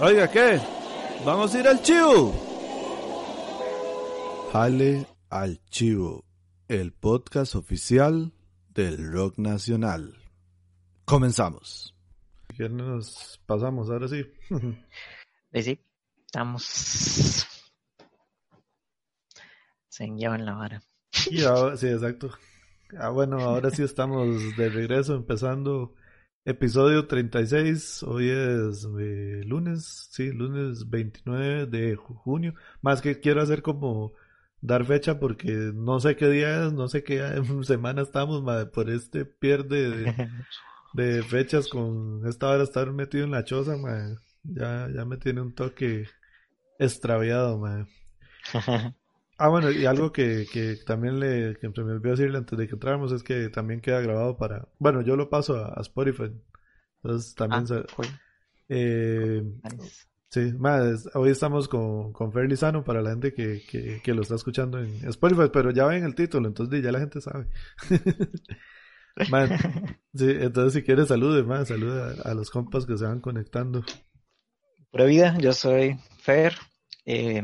Oiga, ¿qué? ¿Vamos a ir al chivo? Jale al chivo, el podcast oficial del rock nacional. Comenzamos. ¿Qué nos pasamos ahora sí? Sí, sí, estamos. Se en la vara. Y ahora- sí, exacto. Ah, bueno, ahora sí estamos de regreso empezando episodio 36. Hoy es eh, lunes, sí, lunes 29 de ju- junio. Más que quiero hacer como dar fecha porque no sé qué día es, no sé qué semana estamos, ma, por este pierde de, fechas con esta hora estar metido en la choza, ma, ya, ya me tiene un toque extraviado, ma. Ah, bueno, y algo que, que también le, que se me olvidó decirle antes de que entráramos es que también queda grabado para, bueno, yo lo paso a, a Spotify, entonces también, Ah, se- cool. eh, Nice. sí, más, hoy estamos con, con Fer Lizano para la gente que, que, que lo está escuchando en Spotify, pero ya ven el título, entonces ya la gente sabe. Man, sí, entonces si quieres salude, más, salude a, a los compas que se van conectando. Pura vida, yo soy Fer. eh,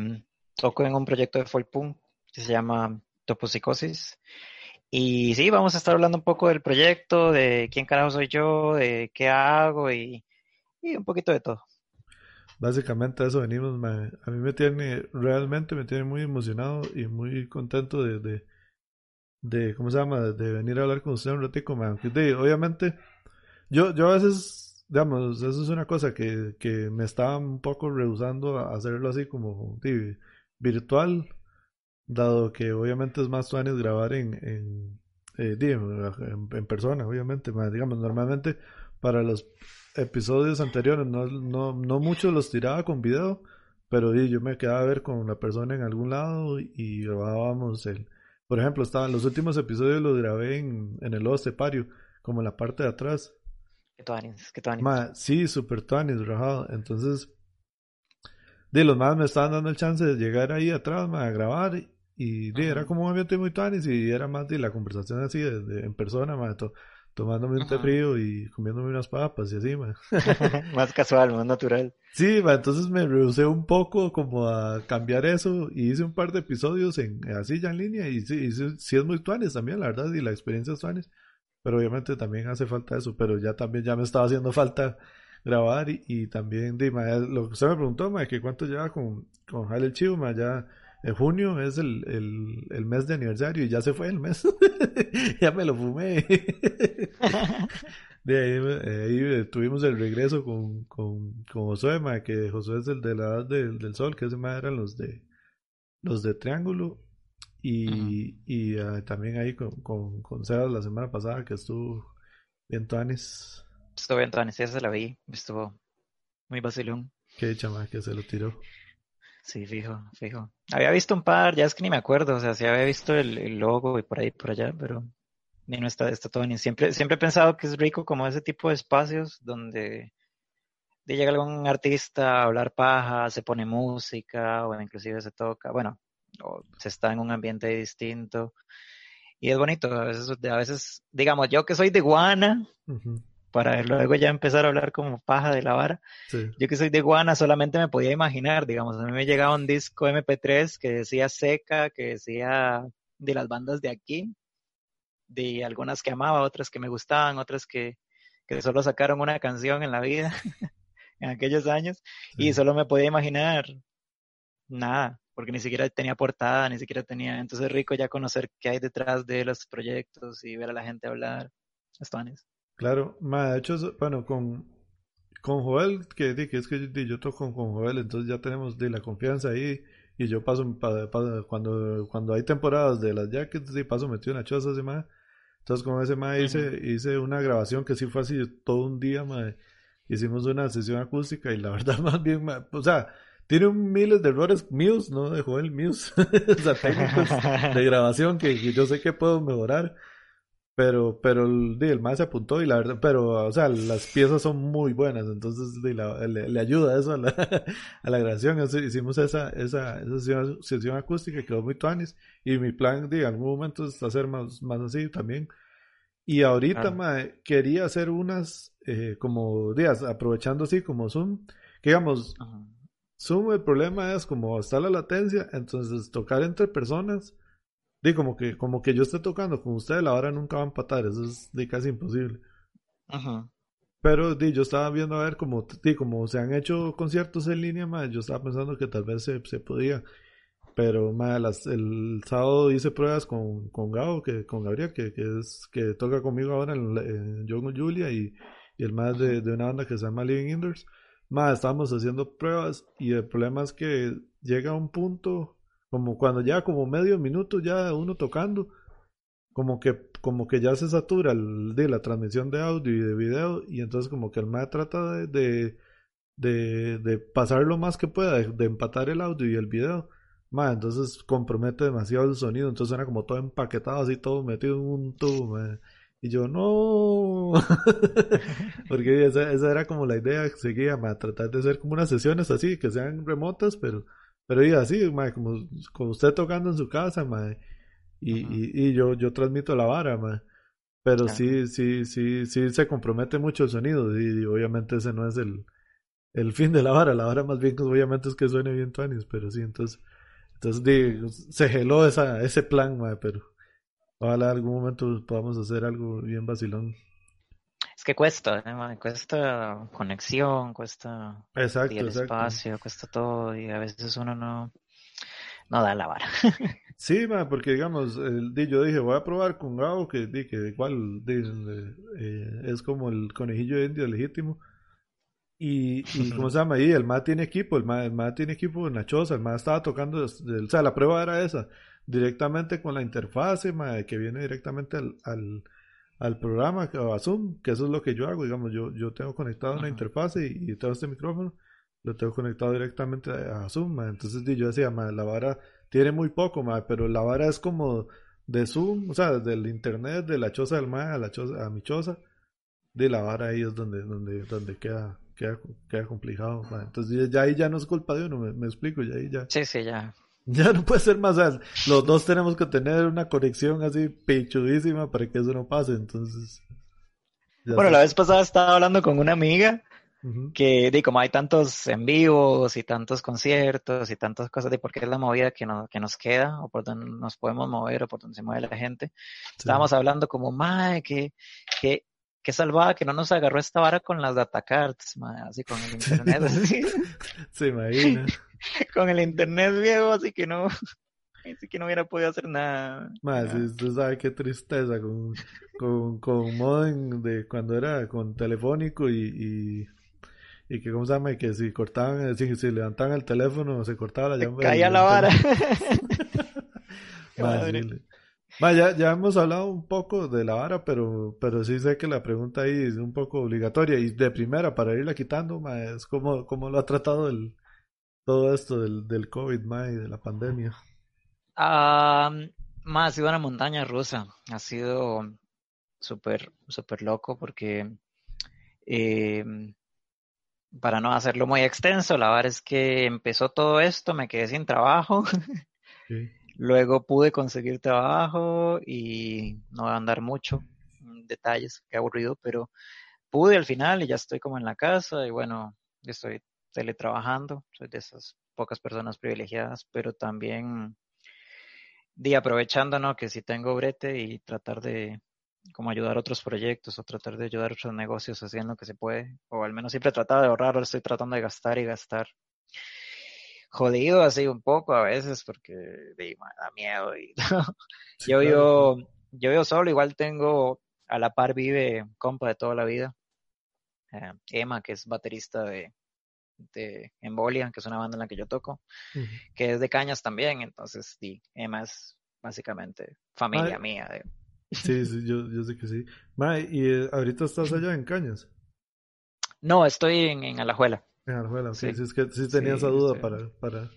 toco en un proyecto de folk punk que se llama Topopsicosis. Y sí, vamos a estar hablando un poco del proyecto, de quién carajo soy yo, de qué hago y, y un poquito de todo. Básicamente a eso venimos, ma. A mí me tiene, realmente me tiene muy emocionado y muy contento de, de, de ¿cómo se llama? De venir a hablar con usted un ratico, ma. Aunque, de- obviamente, yo, yo a veces, digamos, eso es una cosa que, que me estaba un poco rehusando a hacerlo así como di, virtual, dado que obviamente es más fácil grabar en, en, eh, en, en persona, obviamente. Digamos, normalmente para los episodios anteriores no, no, no muchos los tiraba con video, pero yo me quedaba a ver con la persona en algún lado y grabábamos el... Por ejemplo, estaban los últimos episodios los grabé en, en el lodo estepario, como en la parte de atrás. Que tuanis, que tuanis. Ma, sí, super tuanis, rajado. Entonces, de los más me estaban dando el chance de llegar ahí atrás, ma, a grabar. Y era como un ambiente muy tuanis y era más de la conversación así de, de- en persona, ma, to- tomándome un té frío y comiéndome unas papas y así, ma. Más casual, más natural. Sí, ma, entonces me rehusé un poco como a cambiar eso y hice un par de episodios en así ya en línea y sí, y sí, sí es muy tuanes también, la verdad, y la experiencia es tuanes, pero obviamente también hace falta eso, pero ya también ya me estaba haciendo falta grabar y, y también, ma, lo que usted me preguntó, ma, que cuánto lleva con, con Jale el Chivo, ma, ya en junio es el, el, el mes de aniversario y ya se fue el mes, ya me lo fumé. De ahí, eh, ahí, eh, tuvimos el regreso con, con, con Josué, ma, que Josué es el de la edad del, del sol, que ese ma eran los de los de Triángulo. Y, y ah, también ahí con, con, con Sebas la semana pasada que estuvo bien tuanis. Estuvo bien, tuanis, esa se la vi. Estuvo muy vacilón. Qué chama que se lo tiró. Sí, fijo, fijo. Había visto un par, ya es que ni me acuerdo, o sea, sí había visto el, el logo y por ahí, por allá, pero ni no está, está todo ni siempre, siempre he pensado que es rico como ese tipo de espacios donde de llega algún artista a hablar paja, se pone música, o inclusive se toca, bueno, o se está en un ambiente distinto. Y es bonito, a veces, a veces, digamos, yo que soy de Guana, para luego ya empezar a hablar como paja de la vara. Sí. Yo que soy de Guana solamente me podía imaginar, digamos, a mí me llegaba un disco MP3 que decía Seca, que decía de las bandas de aquí, de algunas que amaba, otras que me gustaban, otras que, que solo sacaron una canción en la vida en aquellos años y solo me podía imaginar nada, porque ni siquiera tenía portada, ni siquiera tenía, entonces es rico ya conocer qué hay detrás de los proyectos y ver a la gente hablar. Estuanes. Claro, ma, de hecho, bueno, con, con Joel, que, di, que es que yo toco con, con Joel, entonces ya tenemos de la confianza ahí y yo paso, pa- pa- cuando, cuando hay temporadas de las jackets, di, paso metido en la choza ese ma. Entonces con ese ma hice, hice una grabación que sí fue así todo un día, ma. Hicimos una sesión acústica y la verdad más bien, ma, o sea, tiene miles de errores míos, no de Joel, míos, o sea, técnicos de grabación que, que yo sé que puedo mejorar. Pero, pero el, el más se apuntó y la verdad, pero, o sea, las piezas son muy buenas, entonces la- le, le ayuda eso a la, a la grabación. Hicimos esa, esa, esa sesión, sesión acústica quedó muy tuanis. Y mi plan, de algún momento es hacer más, más así también. Y ahorita, mae, quería hacer unas, eh, como días, aprovechando así como Zoom, Que digamos, Ajá. Zoom el problema es como está la latencia, entonces tocar entre personas, di como que, como que yo esté tocando con usted, la hora nunca va a empatar, eso es di, casi imposible. Ajá. Pero di, yo estaba viendo a ver como, di, como se han hecho conciertos en línea, ma, yo estaba pensando que tal vez se, se podía. Pero ma, las- el sábado hice pruebas con, con Gabo, que, con Gabriel, que, que es, que toca conmigo ahora en, en Yo con Julia y, y el más de, de una banda que se llama Living Indoors. Ma, estábamos haciendo pruebas y el problema es que llega un punto, como cuando ya como medio minuto ya uno tocando, como que, como que ya se satura el, de la transmisión de audio y de video y entonces como que el MAE trata de, de, de, pasar lo más que pueda, de, empatar el audio y el video. Ma, entonces compromete demasiado el sonido, entonces suena como todo empaquetado, así todo metido en un tubo. Y yo, no, porque esa, esa era como la idea que seguía, ma, tratar de hacer como unas sesiones así, que sean remotas, pero, pero y así, como, como usted tocando en su casa, y, Ujú. y, y yo, yo transmito la vara. Pero Claro. sí, sí, sí, sí se compromete mucho el sonido y, y obviamente ese no es el, el fin de la vara. La vara más bien obviamente es que suene bien Tuanis, pero sí, entonces, se geló esa, ese plan, pero ojalá en algún momento podamos hacer algo bien vacilón. Es que cuesta, ¿eh? Cuesta conexión, cuesta y Exacto, el exacto. espacio, cuesta todo y a veces uno no, no da la vara. Sí, ma, porque digamos, el, yo dije, voy a probar con Gabo, que, que igual eh, es como el conejillo de India legítimo. Y, y ¿cómo se llama ahí? El MA tiene equipo, el MA, el MA tiene equipo en la choza, el MA estaba tocando, o sea, la prueba era esa, directamente con la interfase, ma, que viene directamente al, al, al programa, a Zoom, que eso es lo que yo hago, digamos, yo, yo tengo conectado una interfase y, y tengo este micrófono, lo tengo conectado directamente a, a Zoom, ma. entonces yo decía, ma, la vara tiene muy poco, ma, pero la vara es como de Zoom, o sea, del internet, de la choza del MA a la choza, a mi choza, de la vara ahí es donde, donde, donde queda, queda, queda complicado. ma. Entonces ya ahí ya no es culpa de uno, me, me explico, ya ahí ya, Sí, sí, ya. ya no puede ser más, los dos tenemos que tener una conexión así pechudísima para que eso no pase, entonces. Bueno, sé. la vez pasada estaba hablando con una amiga que, di, como hay tantos en vivos y tantos conciertos y tantas cosas, de por qué es la movida que, no- que nos queda o por donde nos podemos mover o por donde se mueve la gente. Sí. Estábamos hablando como, mae, que, que, que salvada que no nos agarró esta vara con las datacards, así con el internet, así, Se imagina. con el internet viejo, así que no, así que no hubiera podido hacer nada. Más, Ya. usted sabe qué tristeza con, con, con modem de cuando era con telefónico y, y, y que, ¿cómo se llama? Que si cortaban, si, si levantaban el teléfono, se cortaba la llama. caía la vara. Ma, ma, ya, ya hemos hablado un poco de la vara, pero, pero sí sé que la pregunta ahí es un poco obligatoria y de primera para irla quitando, ma, es como, como lo ha tratado el, todo esto del, del COVID, ma, y de la pandemia. Ha sido una montaña rusa. Ha sido súper, súper loco porque, eh, para no hacerlo muy extenso, la verdad es que empezó todo esto, me quedé sin trabajo, Sí. luego pude conseguir trabajo y no voy a andar mucho en detalles, qué aburrido, pero pude al final y ya estoy como en la casa y bueno, estoy teletrabajando, soy de esas pocas personas privilegiadas, pero también de aprovechando, ¿no? Que si tengo brete y tratar de como ayudar a otros proyectos o tratar de ayudar a otros negocios haciendo lo que se puede, o al menos siempre tratar de ahorrar, ahora estoy tratando de gastar y gastar. Jodido así un poco a veces porque de, da miedo y Sí, yo vivo, yo vivo solo, igual tengo a la par vive compa de toda la vida, eh, Emma, que es baterista de, de Embolia, que es una banda en la que yo toco, que es de Cañas también, entonces di, Emma es básicamente familia mía. de- Sí, sí, yo, yo sé que sí. Ma, y eh, ahorita estás allá en Cañas, No, estoy en, en Alajuela. en Arjuela. Sí, Sí. sí, es que sí tenía Sí, esa duda para, para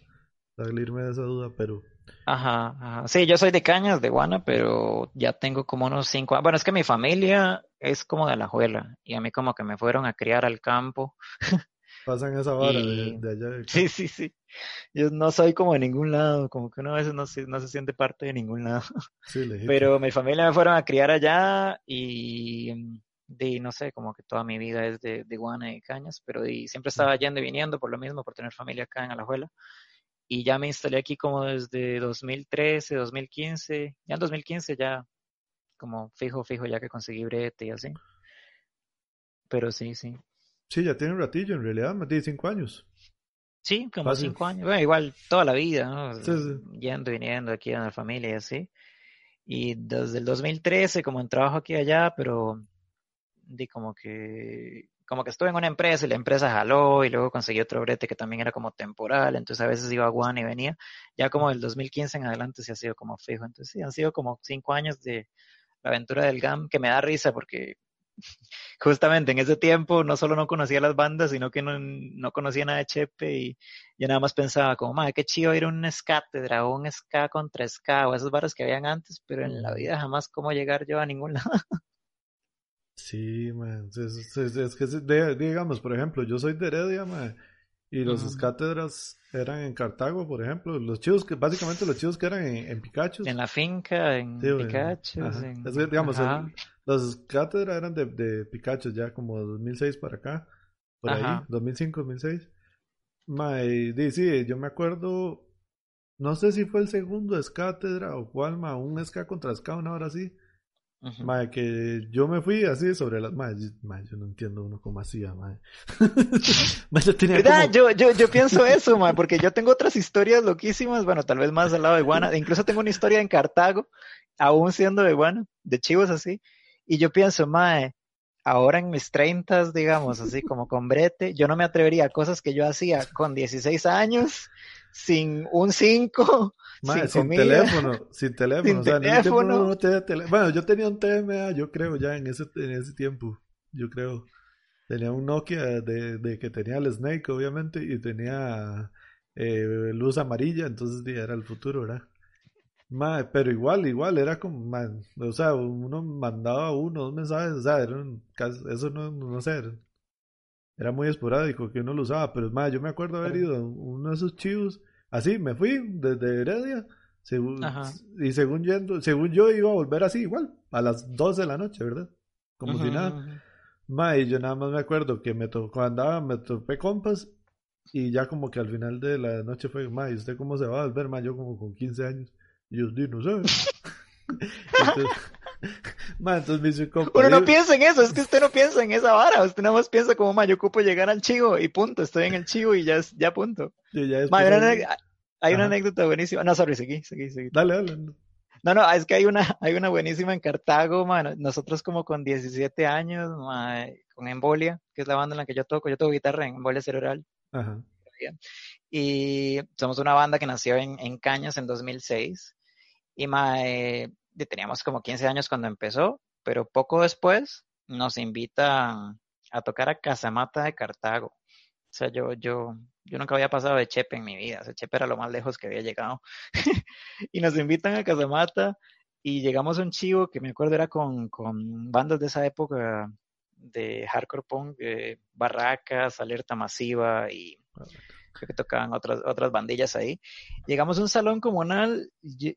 salirme de esa duda, pero Ajá, ajá. Sí, yo soy de Cañas, de Guana, pero ya tengo como unos cinco años. Bueno, es que mi familia es como de Alajuela y a mí como que me fueron a criar al campo. pasan esa vara de, Y- de allá. de Sí, sí, sí. Yo no soy como de ningún lado, como que uno a veces no se, no se siente parte de ningún lado. Sí. Pero mi familia me fueron a criar allá y mm, de, no sé, como que toda mi vida es de, de Guana y Cañas, pero siempre estaba yendo y viniendo por lo mismo, por tener familia acá en Alajuela. Y ya me instalé aquí como desde 2013, 2015, ya en 2015 ya como fijo, fijo, ya que conseguí brete y así. Pero sí, sí. Sí, ya tiene un ratillo, en realidad, más de cinco años. Sí, como cinco años. Bueno, igual toda la vida, ¿no? Yendo y viniendo aquí a la familia y así. Y desde el 2013, como en trabajo aquí y allá, pero di como que como que estuve en una empresa y la empresa jaló y luego conseguí otro brete que también era como temporal, entonces a veces iba a y venía. Ya como del 2015 en adelante se ha sido como fijo. Entonces sí, han sido como cinco años de la aventura del GAM que me da risa porque justamente en ese tiempo no solo no conocía las bandas, sino que no, no conocía nada de Chepe y yo nada más pensaba como, madre, qué chido ir a un escátedra o un ska contra ska o esos barras que habían antes, pero en la vida jamás cómo llegar yo a ningún lado. Sí, man. Es, es, que, digamos, por ejemplo, yo soy de Heredia, man, y los escátedras eran en Cartago, por ejemplo. Los chivos, que básicamente los chivos que eran en, en Pikachu. En la finca, en Pikachu. digamos, los cátedras eran de, de Pikachu ya como 2006 para acá. Por ahí, 2005, 2006. y, sí, yo me acuerdo, no sé si fue el segundo escátedra o cuál, ma, un ska contra ska, una hora sí Madre, que yo me fui así sobre las... Madre, yo no entiendo uno cómo hacía, madre. yo, yo, yo, pienso eso, madre, porque yo tengo otras historias loquísimas, bueno, tal vez más al lado de Guana. Incluso tengo una historia en Cartago, aún siendo de Guana, de chivos así. Y yo pienso, madre, ahora en mis treintas, digamos, así como con brete, yo no me atrevería a cosas que yo hacía con 16 años, sin un 5, sin, teléfono, sin teléfono. o sea, teléfono. No tenía bueno, yo tenía un TMA, yo creo, ya en ese, en ese tiempo. Yo creo. Tenía un Nokia de, de que tenía el Snake, obviamente, y tenía eh, luz amarilla, entonces era el futuro, ¿verdad? Pero igual, igual, era como, o sea, uno mandaba uno, dos mensajes, o sea, era eso no, no sé, era, muy esporádico que uno lo usaba, pero más, yo me acuerdo haber ido a uno de esos chivos Así me fui desde Heredia. y según yendo, según yo iba a volver así igual, a las 12 de la noche, ¿verdad? Como si nada. Ma, y yo nada más me acuerdo que me tocó, andaba, me topé compas y ya como que al final de la noche fue, ma, ¿y usted cómo se va a volver? Ma, yo como con 15 años. Y yo, no sé. entonces, me compa. Uno no piensa en eso, es que usted no piensa en esa vara, usted nada más piensa como, ma, yo ocupo llegar al chivo y punto, estoy en el chivo y ya, ya punto. Ya hay una anécdota buenísima. No, sorry, seguí, seguí, seguí. Dale, dale. No, no, es que hay una, hay una buenísima en Cartago, man. Nosotros como con 17 años, con Embolia, que es la banda en la que yo toco. Yo toco guitarra en Embolia Cerebral. Ajá. Y somos una banda que nació en, Cañas en 2006. Y teníamos como 15 años cuando empezó, pero poco después nos invita a tocar a Casamata de Cartago. O sea, yo, yo, yo nunca había pasado de Chepe en mi vida. O Chepe era lo más lejos que había llegado. y nos invitan a Casamata y llegamos a un chivo que me acuerdo era con, con bandas de esa época de hardcore punk, eh, Barracas, Alerta Masiva y creo que tocaban otras, otras bandillas ahí. Llegamos a un salón comunal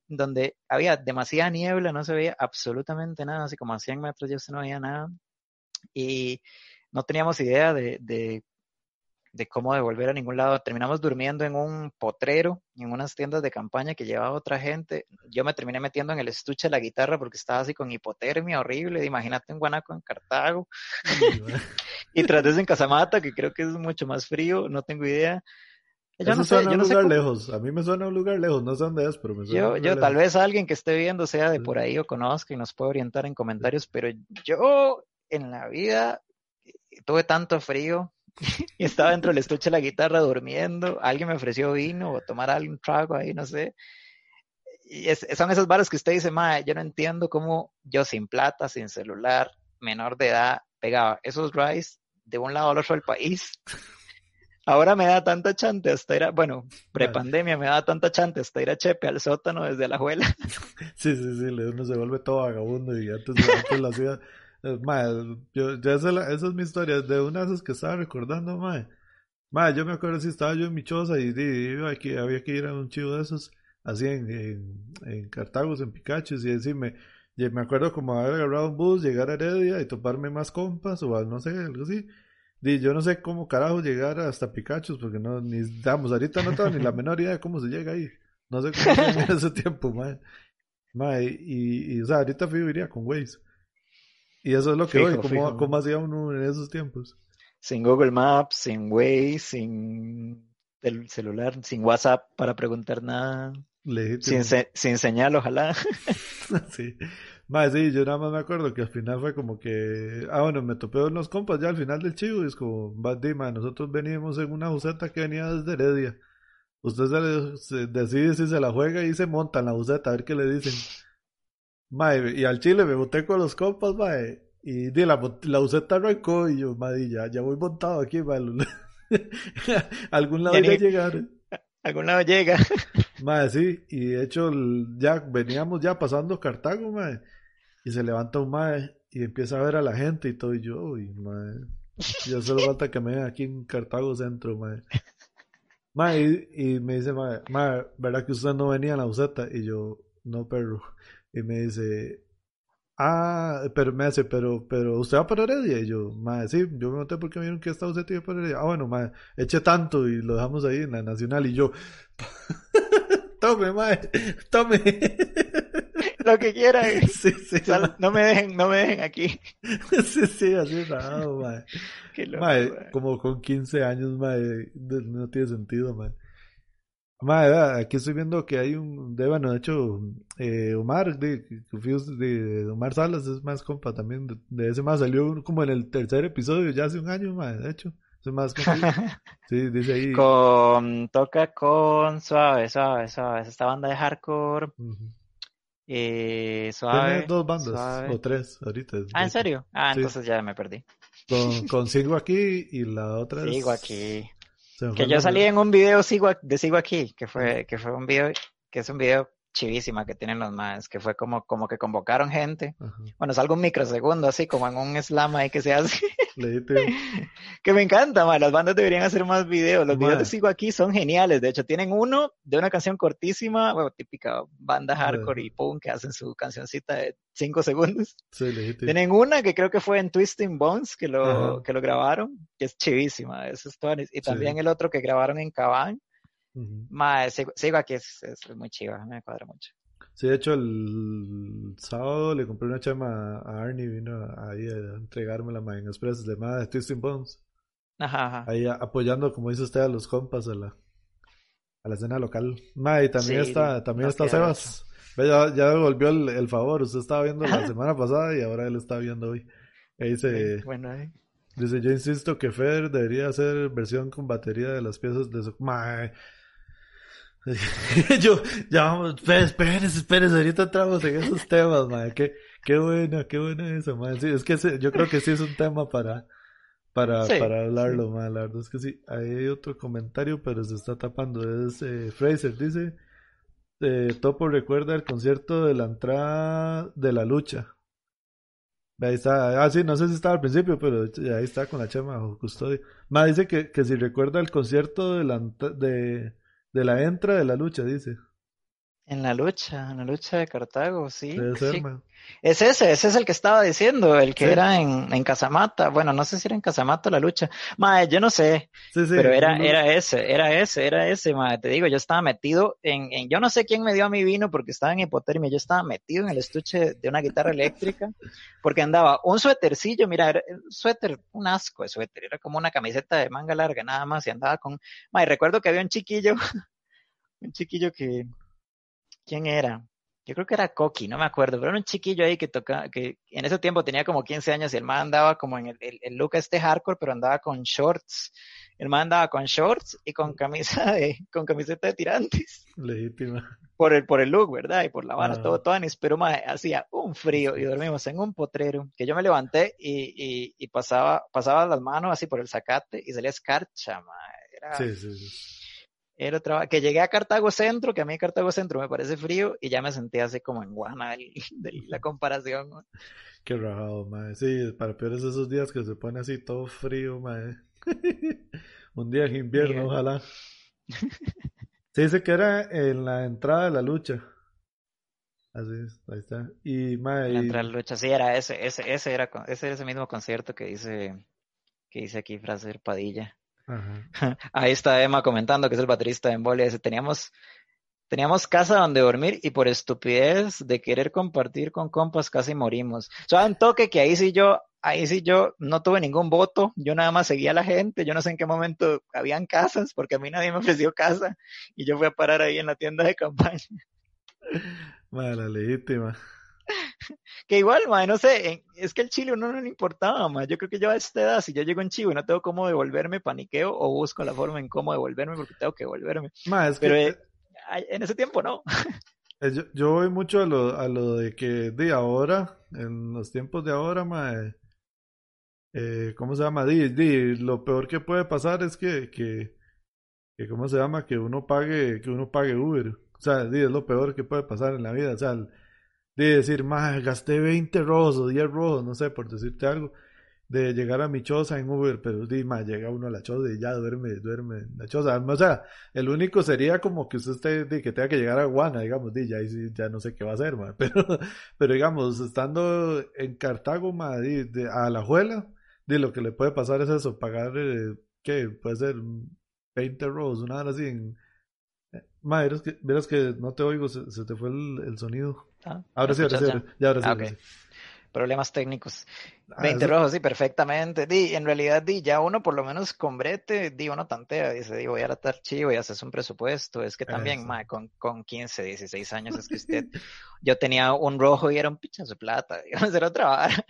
donde había demasiada niebla, no se veía absolutamente nada, así como a 100 metros ya se no veía nada. Y no teníamos idea de, de de cómo devolver a ningún lado. Terminamos durmiendo en un potrero, en unas tiendas de campaña que llevaba otra gente. Yo me terminé metiendo en el estuche de la guitarra porque estaba así con hipotermia horrible. Imagínate en Guanaco, en Cartago. y tras de eso en Casamata, que creo que es mucho más frío, no tengo idea. Yo no sé, yo un lugar lejos. A mí me suena un lugar lejos, no sé dónde es, pero me suena. Yo, yo tal vez alguien que esté viendo sea de por ahí o conozca y nos puede orientar en comentarios, pero yo en la vida tuve tanto frío y estaba dentro del estuche de la guitarra durmiendo, alguien me ofreció vino o tomar algún trago ahí, no sé. Y son esas barras que usted dice, ma, yo no entiendo cómo yo sin plata, sin celular, menor de edad, pegaba esos rides de un lado al otro del país. Ahora me da tanta chante hasta ir a, bueno, prepandemia me da tanta chante hasta ir a Chepe al sótano desde la abuela. Sí, sí, sí, uno se vuelve todo vagabundo y antes, antes la ciudad Mae, yo, esa, es mi historia, de una de esas que estaba recordando, mae. Mae, yo me acuerdo si estaba yo en mi choza y, y, había que ir a un chivo de esos, así en, en, en Cartagos, en Pikachu, y decirme, Y me acuerdo como haber agarrado un bus, llegar a Heredia y toparme más compas o no sé, algo así. Y yo no sé cómo carajo llegar hasta Pikachu, porque no, ni, damos, ahorita no tengo ni la menor idea de cómo se llega ahí. No sé cómo se en ese tiempo, mae. mae y, y, o sea, ahorita fui iría con Waze. Y eso es lo que hoy, ¿cómo, ¿cómo hacía uno en esos tiempos? Sin Google Maps, sin Waze, sin el celular, sin WhatsApp para preguntar nada. Sin, sin señal, ojalá. sí. Más, sí, yo nada más me acuerdo que al final fue como que, ah, bueno, me topé unos compas ya al final del chivo y es como, Dima, nosotros veníamos en una buseta que venía desde Heredia. Usted se, decide si se la juega y se monta en la buseta, a ver qué le dicen. Mae, y al chile me boté con los compas, mae, y di, la, la buseta arrancó y yo, madre, ya, ya voy montado aquí, mae. algún lado voy a llegar. Algún lado llega. Mae, sí, y de hecho ya veníamos ya pasando Cartago, mae. Y se levanta un mae y empieza a ver a la gente y todo. Y yo, uy, mae. Ya solo falta que me vean aquí en Cartago Centro, mae. Mae, y, me dice, mae, mae, ¿verdad que usted no venía a la buseta? Y yo, no, perro. Y me dice, ah, pero me hace, pero, pero usted va para Heredia. Y yo, mae, sí, yo me monté porque me vieron que esta buseta iba para Heredia. Ah, bueno, mae, eche tanto y lo dejamos ahí en la Nacional. Y yo, tome, mae, tome. Lo que quiera. Sí, sí, no me dejen, no me dejen aquí. sí, sí, así raro, mae. Qué loco, mae, Como con 15 años, mae, no tiene sentido, mae. Mae, aquí estoy viendo que hay un, de, bueno, de hecho, eh, Omar, de, de, Omar Salas es más compa también, de, ese más salió como en el tercer episodio, ya hace un año, mae, de hecho. Es más Sí, dice ahí. Con, toca con Suave, Suave, Suave. Esta banda de hardcore. Eh, suave. Tiene dos bandas, o tres, ahorita. Ah, ¿en serio? Ah, entonces ya me perdí. Con, con Sigo Aquí y la otra es... Sigo Aquí. Que yo salí en un video sigo, de Sigo Aquí, que fue, que fue un video, que es un video chivísima que tienen los más, que fue como, como que convocaron gente. Bueno, es algo un microsegundo, así como en un slam ahí que se hace. que me encanta, man. las bandas deberían hacer más videos. Los videos que Sigo aquí son geniales. De hecho, tienen uno de una canción cortísima, bueno, típica banda hardcore y punk que hacen su cancioncita de cinco segundos. tienen una que creo que fue en Twisting Bones que lo, que lo grabaron, que es chivísima. Eso es todo. Y también el otro que grabaron en Cabán sigo, aquí, es, muy chiva, me cuadra mucho. Sí, de hecho, el sábado le compré una chama a Arnie, vino ahí a entregármela en Express de más de Twisting Bones. Ajá, Ahí apoyando, como dice usted, a los compas a la, a la escena local. Ma, y también está, también está Sebas. Ya, ya devolvió el, favor. Usted estaba viendo la semana pasada y ahora él está viendo hoy. Ahí dice, bueno, eh. dice, yo insisto que Fer debería hacer versión con batería de las piezas de su... Ma, yo, ya vamos, espérense, espérense, ahorita entramos en esos temas, madre. Qué, qué bueno, qué bueno eso, madre. Sí, es que yo creo que sí es un tema para, para, para hablarlo, madre. La verdad es que sí. Hay otro comentario, pero se está tapando. Es eh, Fraser, dice, eh, Topo recuerda el concierto de la entrada de la lucha. Ahí está, ah, sí, no sé si estaba al principio, pero ahí está con la chama custodio. Ma dice que, que si recuerda el concierto de la, de, de la entra de la lucha, dice. En la lucha, en la lucha de Cartago, sí. Es ese, ese es el que estaba diciendo, el que era en, en Casamata. Bueno, no sé si era en Casamata la lucha. Mae, yo no sé. pero era, era ese, era ese, era ese, mae. Te digo, yo estaba metido en, en, yo no sé quién me dio a mi vino porque estaba en hipotermia. Yo estaba metido en el estuche de una guitarra eléctrica porque andaba un suétercillo, mira, era un suéter, un asco de suéter. Era como una camiseta de manga larga, nada más. Y andaba con, mae, recuerdo que había un chiquillo, un chiquillo que, ¿Quién era? Yo creo que era Coqui, no me acuerdo, pero era un chiquillo ahí que toca, que en ese tiempo tenía como 15 años y el man andaba como en el, el, look este hardcore, pero andaba con shorts. El man andaba con shorts y con camisa de, con camiseta de tirantes. Legítima. Por el, por el look, ¿verdad? Y por la vara, todo, todo pero más hacía un frío y dormimos en un potrero que yo me levanté y, y, y pasaba, pasaba las manos así por el zacate y salía escarcha, Era, sí, sí, sí era que llegué a Cartago Centro, que a mí Cartago Centro me parece frío, y ya me sentí así como en Guana de, la comparación. Qué raro, madre. Sí, para peores esos días que se pone así todo frío, madre. Un día en invierno, ojalá. Se dice que era en la entrada de la lucha. Así es, ahí está. Y, mae, La entrada a la lucha, sí, era ese, ese, ese era, ese era ese mismo concierto que dice, que dice aquí Fraser Padilla. Ajá. Ahí está Emma comentando que es el baterista de Embolia. Dice, teníamos, teníamos casa donde dormir y por estupidez de querer compartir con compas casi morimos. Saben toque que ahí sí yo, ahí sí yo no tuve ningún voto. Yo nada más seguía a la gente. Yo no sé en qué momento habían casas porque a mí nadie me ofreció casa y yo fui a parar ahí en la tienda de campaña. Mae, la legítima. Que igual, ma, no sé, en- es que el chile uno no le importaba, ma. Yo creo que yo a esta edad, si yo llego en Chivo y no tengo cómo devolverme, paniqueo o busco la forma en cómo devolverme porque tengo que devolverme. Es Pero eh, eh, en ese tiempo no. eh, yo, yo voy mucho a lo, a lo de que de ahora, en los tiempos de ahora, mae, eh, ¿cómo se llama? Di, di, lo peor que puede pasar es que, que, que, ¿cómo se llama? Que uno pague, que uno pague Uber. O sea, di, es lo peor que puede pasar en la vida. O sea, el- de decir, mae, gasté 20 rojos o 10 rojos, no sé, por decirte algo, de llegar a mi choza en Uber, pero di, mae, llega uno a la choza y ya duerme, duerme en la choza. O sea, el único sería como que usted esté, que tenga que llegar a Guana, digamos, di, ya, ya no sé qué va a hacer, mae. Pero, pero digamos, estando en Cartago, di, de, a la juela, di, lo que le puede pasar es eso, pagar, eh, ¿qué? Puede ser 20 rojos, una hora así en... eh, Mae, verás que, que no te oigo, se, se te fue el, el sonido. Ah, Ahora sí, ¿me ahora sí, ya ahora sí. Ah, ahora ok. sí. Problemas técnicos. Ah, 20 eso- rojos, sí, perfectamente. Di, en realidad, di, ya uno por lo menos con brete, di, uno tantea, dice, di, voy a estar chivo y haces un presupuesto. Es que también, ma, con, con 15, 16 años, es que usted, yo tenía un rojo y era un pichazo de plata, digamos, era otra vara.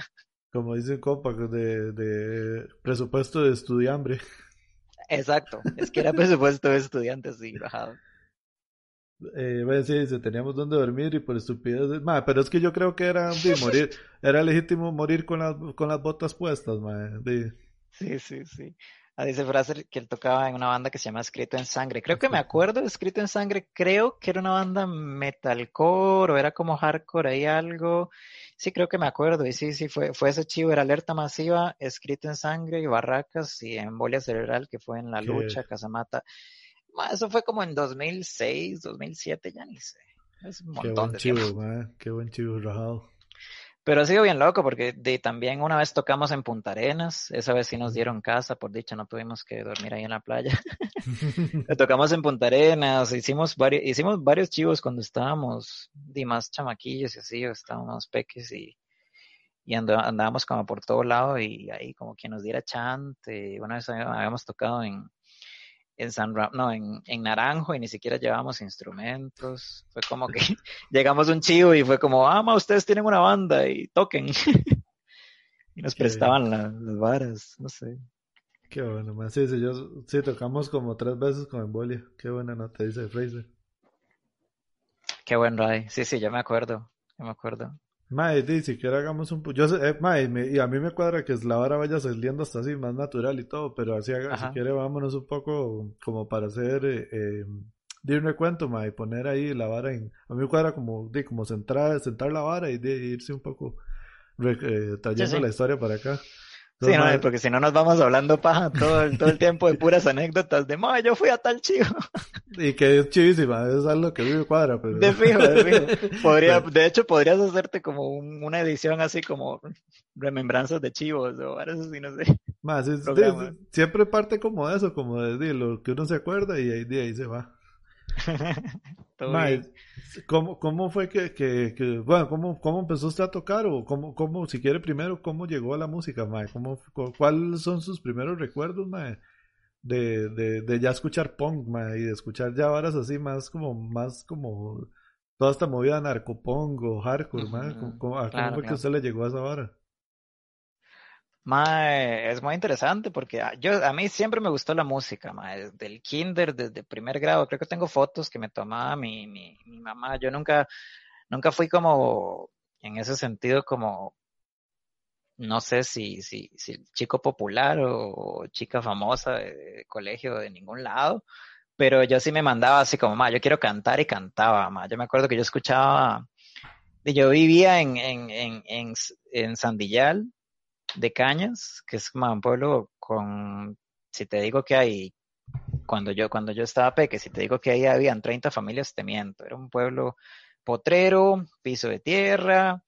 Como dice un compa, de, de presupuesto de estudiambre. Exacto, es que era presupuesto de estudiantes, sí, bajado. Eh, dice, teníamos donde dormir y por estupidez. Ma, pero es que yo creo que era morir, era legítimo morir con las, con las botas puestas, ma, di. Sí, sí, sí. Ah, dice Fraser que él tocaba en una banda que se llama Escrito en Sangre. Creo que me acuerdo de Escrito en Sangre. Creo que era una banda metalcore o era como hardcore ahí algo. Sí, creo que me acuerdo. Y sí, sí, fue, fue ese chivo. Era Alerta Masiva, Escrito en Sangre y Barracas y Embolia Cerebral que fue en La Lucha, Casamata. Eso fue como en 2006, 2007, ya ni sé. Es un Qué montón buen de chivo, tiempo. qué buen chivo rajado. Pero ha sido bien loco porque de, también una vez tocamos en Punta Arenas, esa vez sí nos dieron casa, por dicha no tuvimos que dormir ahí en la playa. tocamos en Punta Arenas, hicimos varios, hicimos varios chivos cuando estábamos de más chamaquillos y así, o estábamos peques y, y andábamos como por todo lado y ahí como que nos diera chante. Una vez habíamos tocado en, en San Ra- no, en, en Naranjo y ni siquiera llevábamos instrumentos. Fue como que llegamos un chivo y fue como, ah, ma, ustedes tienen una banda y toquen. y nos Qué prestaban la- las varas, no sé. Qué bueno, ma. Sí, sí, yo, sí, tocamos como tres veces con Embolia. Qué buena nota, dice Fraser. Qué buen ride. Sí, sí, yo me acuerdo. Yo me acuerdo. Mae, di, siquiera hagamos un... Yo sé, eh, mae, me- y a mí me cuadra que la vara vaya saliendo hasta así, más natural y todo, pero así, haga- si quiere, vámonos un poco como para hacer, eh, eh, di un recuento, mae, poner ahí la vara en... A mí me cuadra como, di, como centrar, sentar la vara y de irse un poco re- eh, trayendo sí. la historia para acá. Sí, no, porque si no nos vamos hablando paja todo el, todo el tiempo de puras anécdotas de, ma, yo fui a tal chivo. y que es chivísima, es algo que me cuadra, pero... De fijo, de fijo. Podría, de hecho, podrías hacerte como un- una edición así como remembranzas de chivos o varas así, no sé. Más, es- programa. de- siempre parte como de eso, como de, de lo que uno se acuerda y ahí, de ahí se va. Todo bien. ¿cómo, cómo fue que, que, que- bueno, cómo, cómo empezó usted a tocar o cómo, cómo, si quiere primero, cómo llegó a la música, mae? ¿Cómo, cu- ¿Cuáles son sus primeros recuerdos, mae? De, de, de ya escuchar punk, mae, y de escuchar ya varas así más como, más como toda esta movida narcopunk o hardcore, ¿Cómo, cómo- a cómo claro, fue que usted le llegó a esa vara? Mae, es muy interesante porque a- yo, a mí siempre me gustó la música, mae, desde el kinder, desde primer grado. Creo que tengo fotos que me tomaba mi, mi, mi mamá. Yo nunca, nunca fui como, en ese sentido, como, no sé si, si, si chico popular o, chica famosa de, colegio de ningún lado, pero yo sí me mandaba así como, ma, yo quiero cantar y cantaba, ma. Yo me acuerdo que yo escuchaba, yo vivía en, en, en, en, en Sandillal de Cañas, que es como un pueblo con, si te digo que hay, cuando yo, cuando yo estaba peque, si te digo que ahí habían 30 familias, te miento, era un pueblo potrero, piso de tierra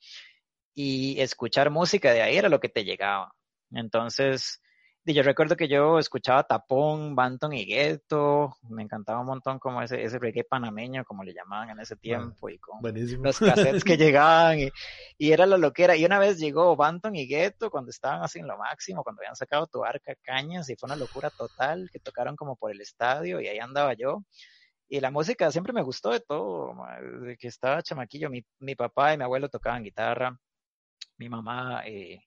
y escuchar música de ahí era lo que te llegaba. Entonces, yo recuerdo que yo escuchaba Tapón, Banton y Gueto, me encantaba un montón como ese, ese reggae panameño, como le llamaban en ese tiempo, y con los cassettes que llegaban, y, era lo loquera. Y una vez llegó Banton y Gueto cuando estaban así en lo máximo, cuando habían sacado tu arca cañas, y fue una locura total, que tocaron como por el estadio, y ahí andaba yo. Y la música siempre me gustó de todo, desde que estaba chamaquillo, mi, mi papá y mi abuelo tocaban guitarra, mi mamá... Eh,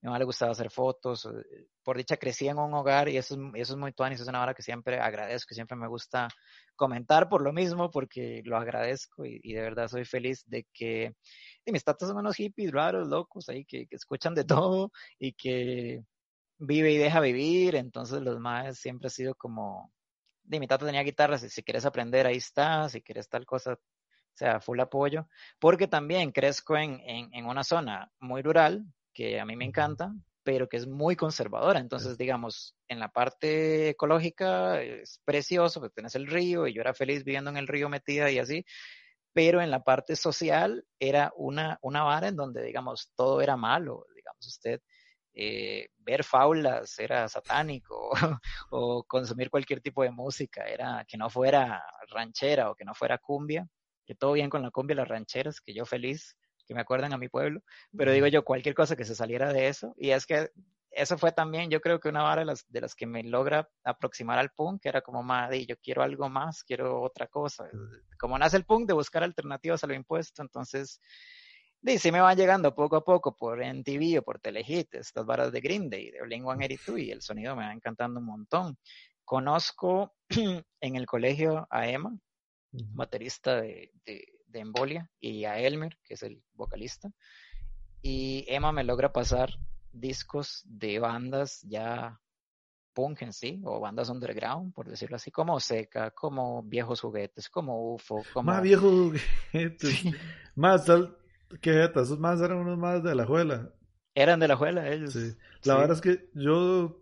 mi mamá le gustaba hacer fotos, eh, por dicha crecí en un hogar y eso es, eso es muy tuanis, es una hora que siempre agradezco, siempre me gusta comentar por lo mismo, porque lo agradezco y, de verdad soy feliz de que y mis tatas son unos hippies raros, locos, ahí que, escuchan de todo y que vive y deja vivir, entonces los más siempre ha sido como, de mi tata tenía guitarras, si, si quieres aprender, ahí está, si quieres tal cosa, o sea, full apoyo, porque también crezco en, en, en una zona muy rural, que a mí me encanta, pero que es muy conservadora. Entonces, digamos, en la parte ecológica es precioso, porque tenés el río y yo era feliz viviendo en el río metida y así, pero en la parte social era una, una vara en donde, digamos, todo era malo, digamos, usted... Eh, ver faulas era satánico o, consumir cualquier tipo de música era que no fuera ranchera o que no fuera cumbia, que todo bien con la cumbia, las rancheras, que yo feliz, que me acuerdan a mi pueblo, pero digo yo, cualquier cosa que se saliera de eso, y es que eso fue también, yo creo que una vara de las, de las que me logra aproximar al punk, que era como, madre, yo quiero algo más, quiero otra cosa. Como nace el punk de buscar alternativas a lo impuesto, entonces, sí, sí me van llegando poco a poco por MTV o por Telehit, estas varas de Green Day, de Blink-182, y el sonido me va encantando un montón. Conozco en el colegio a Emma, baterista de de Embolia y a Elmer, que es el vocalista. Y Emma me logra pasar discos de bandas ya punk en sí, o bandas underground, por decirlo así, como Seca, como Viejos Juguetes, como UFO, como... Más Viejos Juguetes, más tal, que esos más eran unos más de la juela. Eran de la juela ellos. Sí. La verdad es que yo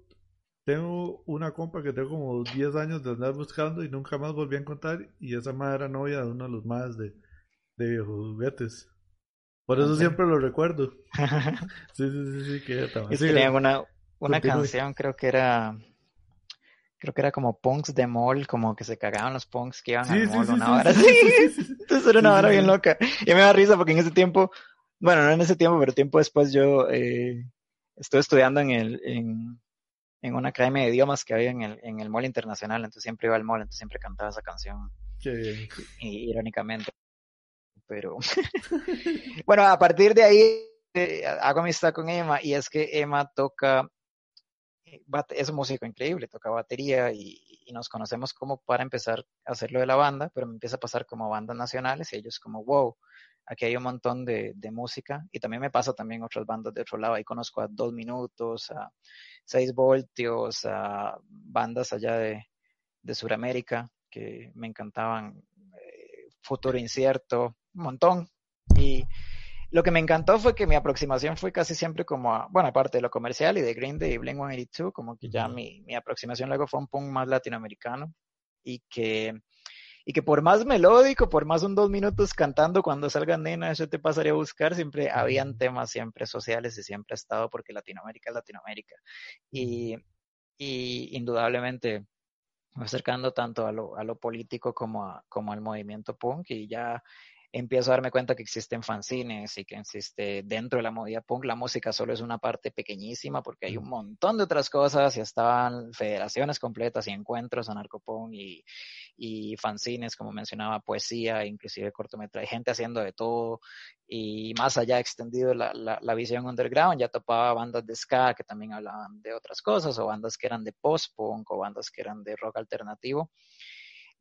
tengo una compa que tengo como 10 años de andar buscando y nunca más volví a encontrar y esa madre era novia de uno de los más de de viejos juguetes. Por eso siempre lo recuerdo. sí, sí, sí, sí, que Es que tenían una, una canción, creo que era creo que era como punks de mall, como que se cagaban los punks que iban al mall una hora. Sí, Entonces era una hora bien loca. Y me da risa porque en ese tiempo, bueno, no en ese tiempo, pero tiempo después yo eh, estuve estudiando en el, en, en, una academia de idiomas que había en el, en el mall internacional, entonces siempre iba al mall, entonces siempre cantaba esa canción. Qué bien. Y, irónicamente pero bueno, a partir de ahí eh, hago amistad con Emma y es que Emma toca, eh, es un músico increíble, toca batería y, nos conocemos como para empezar a hacer lo de la banda, pero me empieza a pasar como bandas nacionales y ellos como, wow, aquí hay un montón de, música y también me pasa también otras bandas de otro lado, ahí conozco a Dos Minutos, a Seis Voltios, a bandas allá de, de Sudamérica que me encantaban, eh, Futuro Incierto, un montón. Y lo que me encantó fue que mi aproximación fue casi siempre como a, bueno, aparte de lo comercial y de Green Day y Blink 182, como que ya mi, mi aproximación luego fue un punk más latinoamericano y que, y que por más melódico, por más un dos minutos cantando cuando salga nena, eso te pasaría a buscar, siempre habían temas siempre sociales y siempre ha estado porque Latinoamérica es Latinoamérica. Y, y indudablemente acercando tanto a lo, a lo político como, a, como al movimiento punk y ya empiezo a darme cuenta que existen fanzines y que existe dentro de la movida punk, la música solo es una parte pequeñísima porque hay un montón de otras cosas y estaban federaciones completas y encuentros anarcopunk y, y fanzines, como mencionaba, poesía, inclusive cortometraje, gente haciendo de todo y más allá extendido la, la, la visión underground, ya topaba bandas de ska que también hablaban de otras cosas o bandas que eran de post-punk o bandas que eran de rock alternativo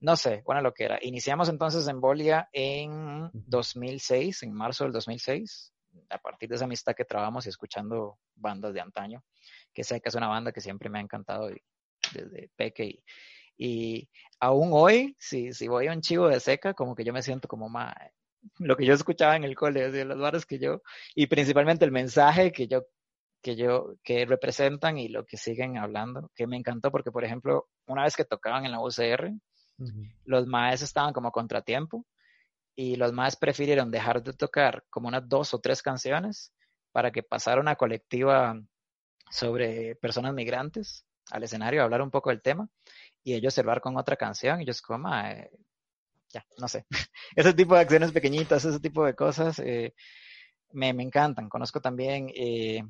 no sé, bueno, lo que era. Iniciamos entonces en Bolia en 2006, en marzo del 2006, a partir de esa amistad que trabamos y escuchando bandas de antaño, que sé que es una banda que siempre me ha encantado desde peque y, aún hoy, si, si voy a un chivo de seca, como que yo me siento como más, lo que yo escuchaba en el cole, de los bares que yo, y principalmente el mensaje que yo que yo, que representan y lo que siguen hablando, que me encantó porque, por ejemplo, una vez que tocaban en la UCR, los maes estaban como contratiempo y los más prefirieron dejar de tocar como unas dos o tres canciones para que pasara una colectiva sobre personas migrantes al escenario a hablar un poco del tema y ellos cerrar con otra canción y yo como, eh, ya, no sé. ese tipo de acciones pequeñitas, ese tipo de cosas eh, me, me, encantan. Conozco también, eh,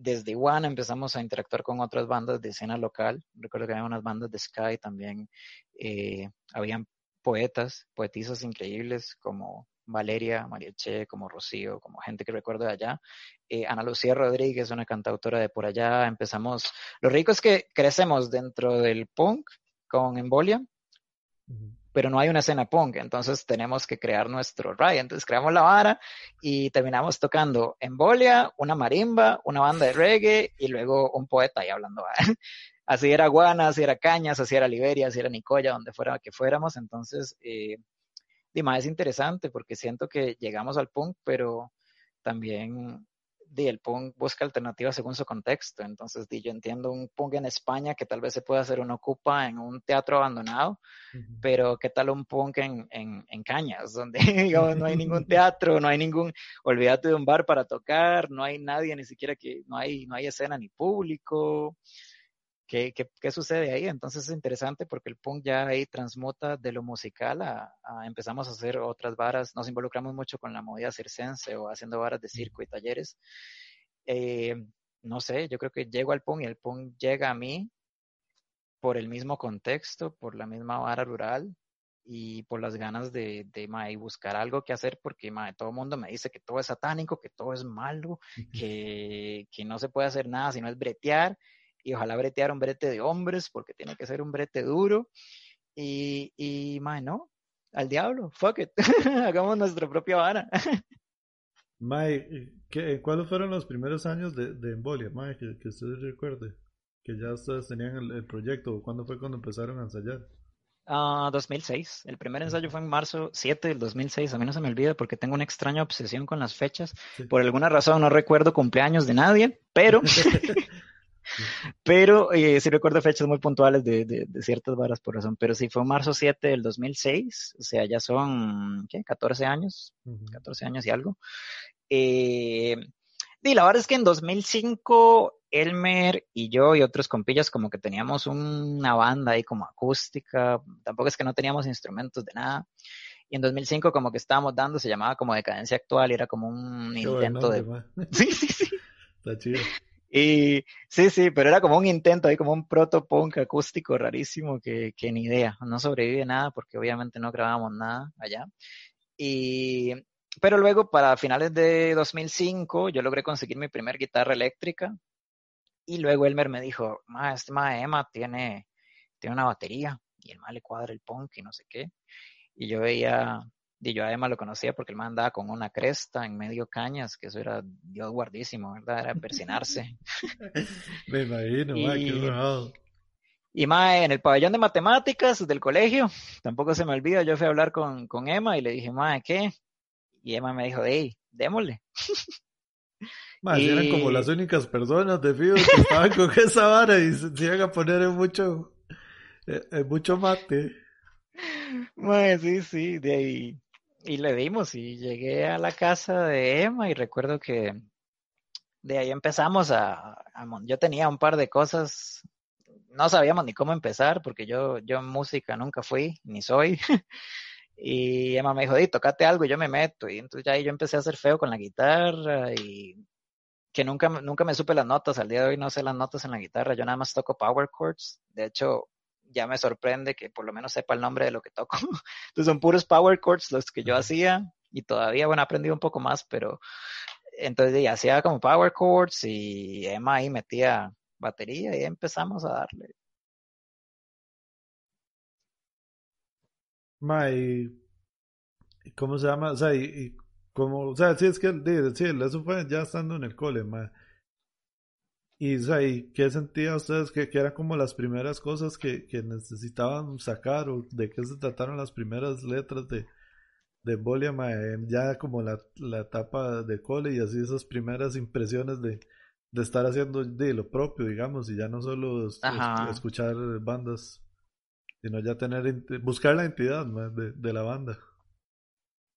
desde One empezamos a interactuar con otras bandas de escena local. Recuerdo que había unas bandas de Sky también. Eh, habían poetas, poetisas increíbles como Valeria, María Che, como Rocío, como gente que recuerdo de allá. Eh, Ana Lucía Rodríguez, una cantautora de por allá. Empezamos. Lo rico es que crecemos dentro del punk con Embolia, pero no hay una escena punk, entonces tenemos que crear nuestro ride. Entonces creamos la vara y terminamos tocando Embolia, una marimba, una banda de reggae y luego un poeta ahí hablando. así era Guana, así era Cañas, así era Liberia, así era Nicoya, donde fuera que fuéramos. Entonces, eh, Dima, es interesante porque siento que llegamos al punk, pero también di, el punk busca alternativas según su contexto. Entonces, di, yo entiendo un punk en España que tal vez se pueda hacer un ocupa en un teatro abandonado, pero ¿qué tal un punk en, en, en Cañas, donde digamos, no hay ningún teatro, no hay ningún, olvídate de un bar para tocar, no hay nadie, ni siquiera que, no hay, no hay escena ni público. ¿Qué, qué, qué sucede ahí? Entonces es interesante porque el punk ya ahí transmuta de lo musical a, a, empezamos a hacer otras varas, nos involucramos mucho con la movida circense o haciendo varas de circo y talleres. Eh, no sé, yo creo que llego al punk y el punk llega a mí por el mismo contexto, por la misma vara rural y por las ganas de, de mae, buscar algo que hacer porque mae, todo el mundo me dice que todo es satánico, que todo es malo, que, que no se puede hacer nada si no es bretear y ojalá bretear un brete de hombres porque tiene que ser un brete duro y, y mae, no, al diablo, fuck it, hagamos nuestra propia vara. Mae, ¿qué, ¿cuáles fueron los primeros años de, de Embolia, Mae, que, que usted recuerde? Que ya ustedes tenían el, el proyecto, ¿cuándo fue cuando empezaron a ensayar? Uh, 2006. El primer ensayo fue en marzo 7 del 2006. A mí no se me olvida porque tengo una extraña obsesión con las fechas. Sí. Por alguna razón no recuerdo cumpleaños de nadie, pero pero eh, sí recuerdo fechas muy puntuales de, de, de, ciertas varas por razón, pero sí fue marzo 7 del 2006, o sea, ya son, ¿qué? 14 años, uh -huh. 14 años y algo. Eh, y la verdad es que en 2005 Elmer y yo y otros compillas como que teníamos una banda ahí como acústica, tampoco es que no teníamos instrumentos de nada. Y en 2005 como que estábamos dando, se llamaba como Decadencia Actual y era como un Qué intento de... Sí, sí, sí. Está chido. Y sí, sí, pero era como un intento ahí, como un proto-punk acústico rarísimo que, que ni idea. No sobrevive nada porque obviamente no grabábamos nada allá. Y, pero luego para finales de 2005 yo logré conseguir mi primer guitarra eléctrica y luego Elmer me dijo, ma, este ma Emma tiene, tiene una batería y el ma le cuadra el punk y no sé qué. Y yo veía y yo a Emma lo conocía porque el man andaba con una cresta en medio cañas, que eso era Dios guardísimo, ¿verdad? Era persinarse. Me imagino, y, ma, qué raro. Y más en el pabellón de matemáticas del colegio, tampoco se me olvida, yo fui a hablar con, con Emma y le dije, ma, ¿qué? Y Emma me dijo, hey, démosle. Ma, y... eran como las únicas personas de Fido que estaban con esa vara y se, se iban a poner en mucho, en mucho mate. Mae, sí, sí, de ahí y le dimos y llegué a la casa de Emma y recuerdo que de ahí empezamos a, yo tenía un par de cosas no sabíamos ni cómo empezar porque yo yo en música nunca fui ni soy y Emma me dijo di tocate algo y yo me meto y entonces ya ahí yo empecé a hacer feo con la guitarra y que nunca nunca me supe las notas al día de hoy no sé las notas en la guitarra yo nada más toco power chords de hecho ya me sorprende que por lo menos sepa el nombre de lo que toco. Entonces son puros power chords los que yo hacía y todavía, bueno, he aprendido un poco más, pero entonces ya hacía como power chords y Emma ahí metía batería y empezamos a darle. Ma, y, ¿cómo se llama? O sea, y, y como, o sea, sí, es que, sí, eso fue ya estando en el cole, ma. Y, ¿y qué sentían ustedes que, que, eran como las primeras cosas que, que, necesitaban sacar o de qué se trataron las primeras letras de, de Embolia, ya como la, la etapa de cole y así esas primeras impresiones de, de estar haciendo de lo propio, digamos, y ya no solo es, escuchar bandas, sino ya tener, buscar la entidad de, de la banda.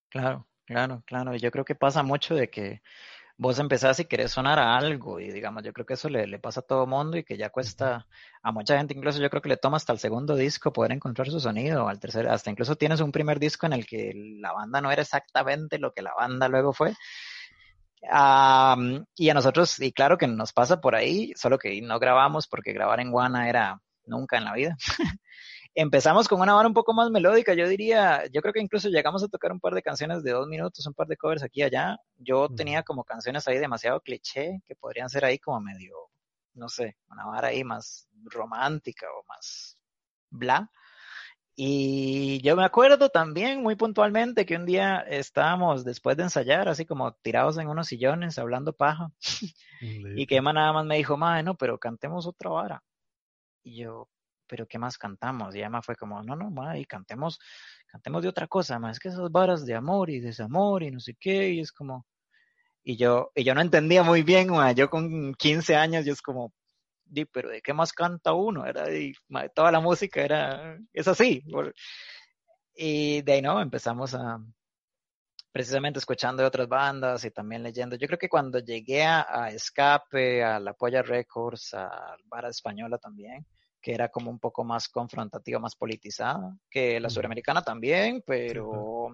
Claro, claro, claro. Yo creo que pasa mucho de que vos empezás y querés sonar a algo y digamos, yo creo que eso le, le pasa a todo mundo y que ya cuesta a mucha gente, incluso yo creo que le toma hasta el segundo disco poder encontrar su sonido, al tercer, hasta incluso tienes un primer disco en el que la banda no era exactamente lo que la banda luego fue. Um, y a nosotros, y claro que nos pasa por ahí, solo que no grabamos porque grabar en Guana era nunca en la vida. Empezamos con una banda un poco más melódica, yo diría, yo creo que incluso llegamos a tocar un par de canciones de dos minutos, un par de covers aquí y allá. Yo tenía como canciones ahí demasiado cliché, que podrían ser ahí como medio, no sé, una vara ahí más romántica o más bla. Y yo me acuerdo también muy puntualmente que un día estábamos después de ensayar, así como tirados en unos sillones, hablando paja, y que Emma nada más me dijo, madre, no, pero cantemos otra vara. Y yo, pero ¿qué más cantamos? Y Emma fue como, no, no, ma, y cantemos, cantemos de otra cosa, más que esas varas de amor y desamor y no sé qué, y es como, y yo, y yo no entendía muy bien, ma, yo con 15 años, yo es como, di, pero ¿de qué más canta uno? Era ma, toda la música era, es así. Y de ahí no, empezamos a, precisamente escuchando de otras bandas y también leyendo. Yo creo que cuando llegué a, a Escape, a La Polla Records, a Vara Española también, que era como un poco más confrontativa, más politizada, que la suramericana también, pero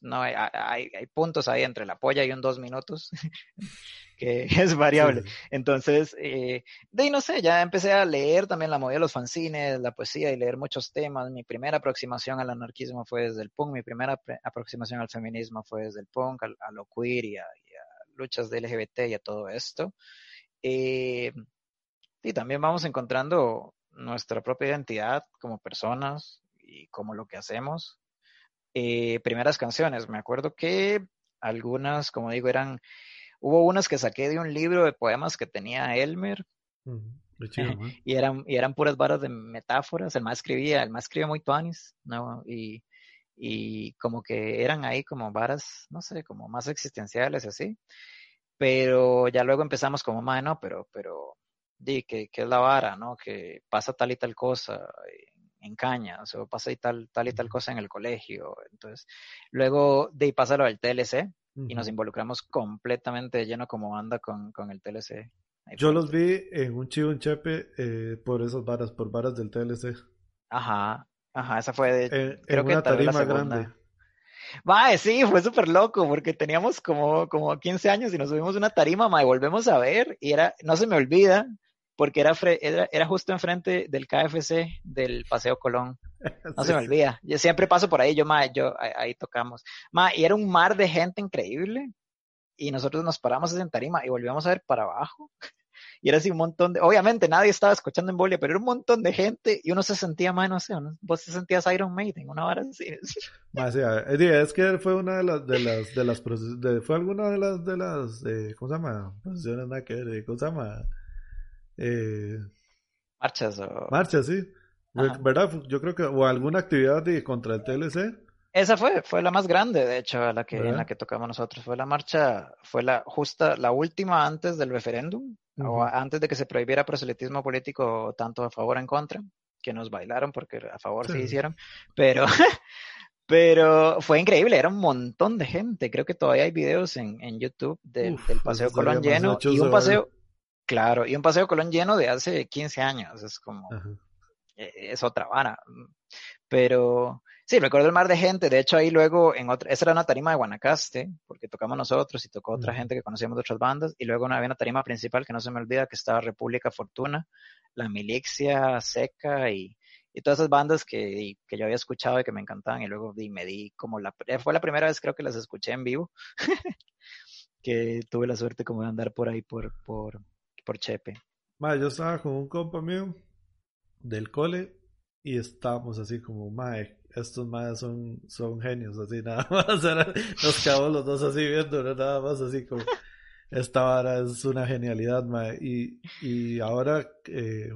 no hay, hay, hay, puntos ahí entre la polla y un dos minutos, que es variable. Entonces, eh, de ahí no sé, ya empecé a leer también la movida de los fanzines, la poesía y leer muchos temas. Mi primera aproximación al anarquismo fue desde el punk, mi primera aproximación al feminismo fue desde el punk, a, a lo queer y a, y a, luchas de LGBT y a todo esto. Eh, y también vamos encontrando nuestra propia identidad como personas y como lo que hacemos. Eh, primeras canciones, me acuerdo que algunas, como digo, eran, hubo unas que saqué de un libro de poemas que tenía Elmer. Chido, y eran y eran puras varas de metáforas el más escribía el más escribía muy tuanis no y, y como que eran ahí como varas no sé como más existenciales así pero ya luego empezamos como más no pero pero di que, que, es la vara, ¿no? Que pasa tal y tal cosa en Cañas, o pasa y tal, tal y tal cosa en el colegio. Entonces, luego de ahí pasa lo del TLC uh -huh. y nos involucramos completamente de lleno como banda con, con el TLC. Ahí Yo los vi en un chivo en Chepe eh, por esas varas, por varas del TLC. Ajá, ajá, esa fue de... En, creo en una que tarima la grande. Mae, sí, fue súper loco porque teníamos como, como 15 años y nos subimos una tarima, mae, volvemos a ver y era, no se me olvida, porque era, era, era, justo enfrente del KFC del Paseo Colón. No sí, se me olvida. Yo siempre paso por ahí, yo, ma, yo ahí, tocamos. Ma, y era un mar de gente increíble. Y nosotros nos paramos en tarima y volvíamos a ver para abajo. Y era así un montón de, obviamente nadie estaba escuchando en Bolia, pero era un montón de gente y uno se sentía más, no sé, uno, vos te sentías Iron Maiden, una hora así. Más, sí, es que fue una de las, de las, de las, de, fue alguna de las, de las, eh, ¿cómo se llama? Posiciones nada que ver, ¿cómo se llama? Eh, marchas o... Marchas, sí. Ajá. ¿Verdad? Yo creo que, o alguna actividad de, contra el TLC. Esa fue, fue la más grande, de hecho, la que, en la que tocamos nosotros. Fue la marcha, fue la justa, la última antes del referéndum, uh -huh. o antes de que se prohibiera proselitismo político tanto a favor o en contra, que nos bailaron porque a favor sí, sí hicieron, pero, pero fue increíble, era un montón de gente. Creo que todavía hay videos en, en YouTube del, Uf, del Paseo Colón lleno y un paseo, claro, y un Paseo Colón lleno de hace 15 años, es como, -huh. es otra vara. Pero sí, recuerdo el mar de gente. De hecho, ahí luego, en otra, esa era una tarima de Guanacaste, porque tocamos nosotros y tocó otra mm. gente que conocíamos de otras bandas. Y luego había una tarima principal que no se me olvida, que estaba República Fortuna, La Milixia, Seca y, y todas esas bandas que, que, yo había escuchado y que me encantaban. Y luego y me di como la, fue la primera vez creo que las escuché en vivo, que tuve la suerte como de andar por ahí por, por, por Chepe. Ma, yo estaba con un compa mío del cole y estábamos así como, mae, estos maes son, son genios, así nada más. Nos quedamos los dos así viendo, nada más así como, esta vara es una genialidad, mae. Y, y ahora eh,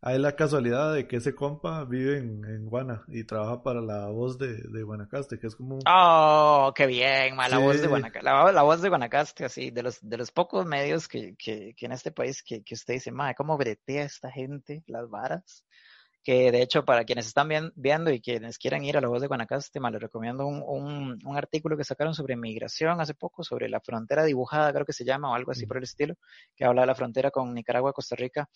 hay la casualidad de que ese compa vive en, en Guana y trabaja para la voz de, de Guanacaste, que es como... ¡Oh, qué bien! Ma, la, sí. voz de Guanacaste, la, la, voz de Guanacaste, así, de los, de los pocos medios que, que, que en este país que, que usted dice, mae, ¿cómo bretea esta gente las varas? Que de hecho para quienes están viendo y quienes quieran ir a la voz de Guanacaste, les recomiendo un, un, artículo que sacaron sobre migración hace poco, sobre la frontera dibujada, creo que se llama, o algo así por el estilo, que habla de la frontera con Nicaragua, Costa Rica.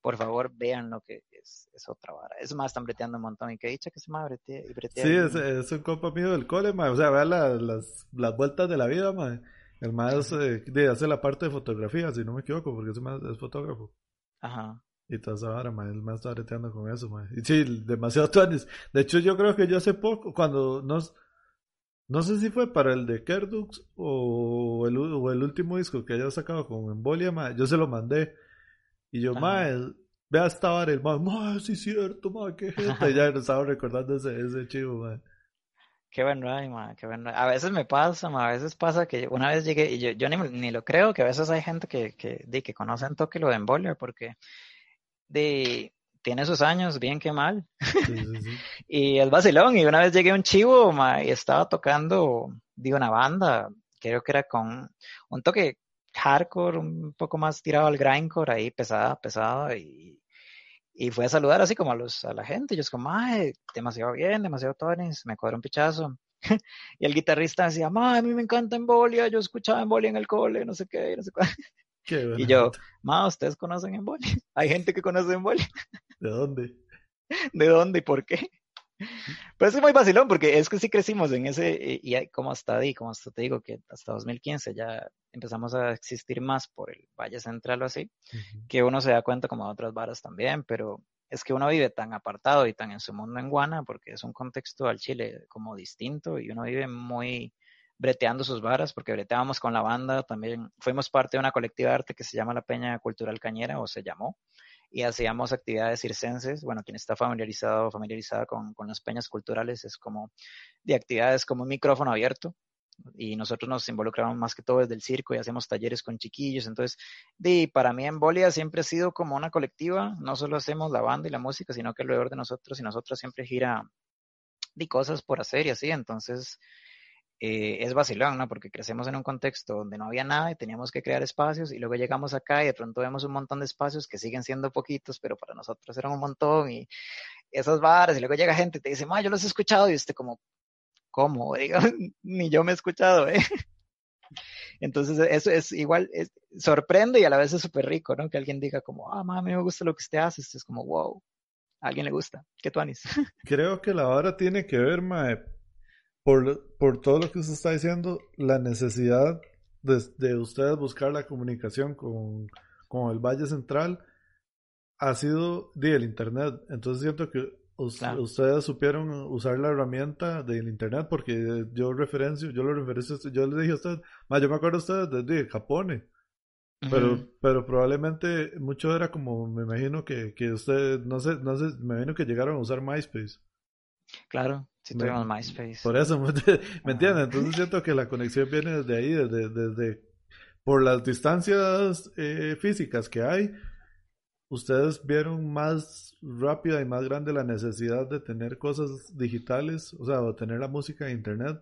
Por favor, vean lo que es, es otra vara. Es más, están breteando un montón y que dicha que se me bretea, bretea. Sí, es, es, un compa mío del cole, o sea, vean las, las vueltas de la vida. El más eh, hace la parte de fotografía, si no me equivoco, porque ese más es fotógrafo. Ajá. Y toda esa vara, man, el más está con eso, man. Y sí, demasiado tuanes. De hecho, yo creo que yo hace poco, cuando nos... No sé si fue para el de Kerdux o el, o el último disco que haya sacado con Embolia, man, yo se lo mandé. Y yo, man, vea esta vara, el man, man, sí es cierto, man, qué gente. ya estaba recordando ese, ese chivo, man. Qué buen ride, qué buen A veces me pasa, ma, a veces pasa que una vez llegué, y yo, yo ni, ni, lo creo, que a veces hay gente que, que, de, que conocen toque lo de Embolia, porque de, tiene sus años, bien que mal. y es vacilón, y una vez llegué a un chivo, ma, y estaba tocando, digo, una banda, creo que era con un toque hardcore, un poco más tirado al grindcore, ahí pesada, pesada, y y fue a saludar así como a, los, a la gente. Y yo es como, ay, demasiado bien, demasiado tonis, me cuadra un pichazo. y el guitarrista decía, ma, a mí me encanta Embolia, yo escuchaba Embolia en el cole, no sé qué, no sé cuál. Y yo, ma, ¿ustedes conocen Embolia? Hay gente que conoce Embolia. ¿De dónde? ¿De dónde y por qué? Pero es muy vacilón porque es que sí crecimos en ese, y como hasta ahí, como hasta te digo, que hasta 2015 ya empezamos a existir más por el Valle Central o así, que uno se da cuenta como de otras varas también, pero es que uno vive tan apartado y tan en su mundo en Guana, porque es un contexto al Chile como distinto y uno vive muy breteando sus varas, porque breteábamos con la banda, también fuimos parte de una colectiva de arte que se llama la Peña Cultural Cañera, o se llamó, y hacíamos actividades circenses. Bueno, quien está familiarizado familiarizada con, con, las peñas culturales es como de actividades como un micrófono abierto. Y nosotros nos involucramos más que todo desde el circo y hacemos talleres con chiquillos. Entonces, de, para mí Embolia siempre ha sido como una colectiva. No solo hacemos la banda y la música, sino que alrededor de nosotros y nosotros siempre gira de cosas por hacer y así. Entonces, eh, es vacilón, ¿no? Porque crecemos en un contexto donde no había nada y teníamos que crear espacios y luego llegamos acá y de pronto vemos un montón de espacios que siguen siendo poquitos, pero para nosotros eran un montón y esos bares y luego llega gente y te dice, ma, yo los he escuchado y usted como, ¿cómo? ni yo me he escuchado, ¿eh? Entonces eso es igual, es, sorprende y a la vez es súper rico, ¿no? Que alguien diga como, ah, ma, a mí me gusta lo que usted hace, esto es como, wow, a alguien le gusta, ¿qué tú anis? Creo que la hora tiene que ver, ma, por, por todo lo que usted está diciendo, la necesidad de, de ustedes buscar la comunicación con, con, el Valle Central ha sido del Internet. Entonces siento que ustedes supieron usar la herramienta del Internet porque yo referencio, yo lo referencio, yo le dije a usted, yo me acuerdo a ustedes de, Japón. Pero, pero probablemente mucho era como, me imagino que, que ustedes, no sé, no sé, me imagino que llegaron a usar MySpace. Claro, si tuvimos MySpace. Por eso, ¿me entiendes? Entonces siento que la conexión viene desde ahí, desde, desde por las distancias eh, físicas que hay, ustedes vieron más rápida y más grande la necesidad de tener cosas digitales, o sea, o tener la música en internet,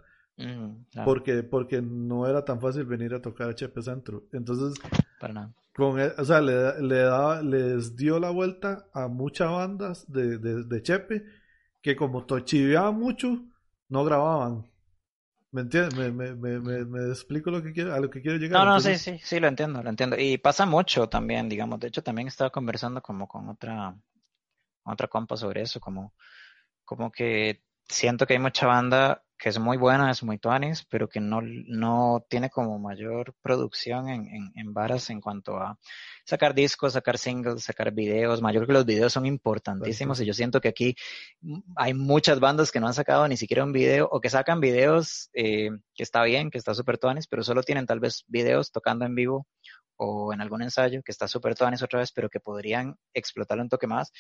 porque, porque no era tan fácil venir a tocar HP Centro. Entonces, Con, e, o sea, le, le daba, les dio la vuelta a muchas bandas de, de, de Chepe que como chiveaban mucho, no grababan. ¿Me entiendes? Me, me, me, me, explico lo que quiero, a lo que quiero llegar. No, no, sí, sí, sí, lo entiendo, lo entiendo. Y pasa mucho también, digamos. De hecho, también estaba conversando como con otra, otra compa sobre eso, como, como que siento que hay mucha banda que es muy buena, es muy tuanis, pero que no, no tiene como mayor producción en, en, en, varas en cuanto a sacar discos, sacar singles, sacar videos. Mayor que los videos son importantísimos y yo siento que aquí hay muchas bandas que no han sacado ni siquiera un video o que sacan videos eh, que está bien, que está súper tuanis, pero solo tienen tal vez videos tocando en vivo o en algún ensayo que está súper tuanis otra vez, pero que podrían explotarlo un toque más,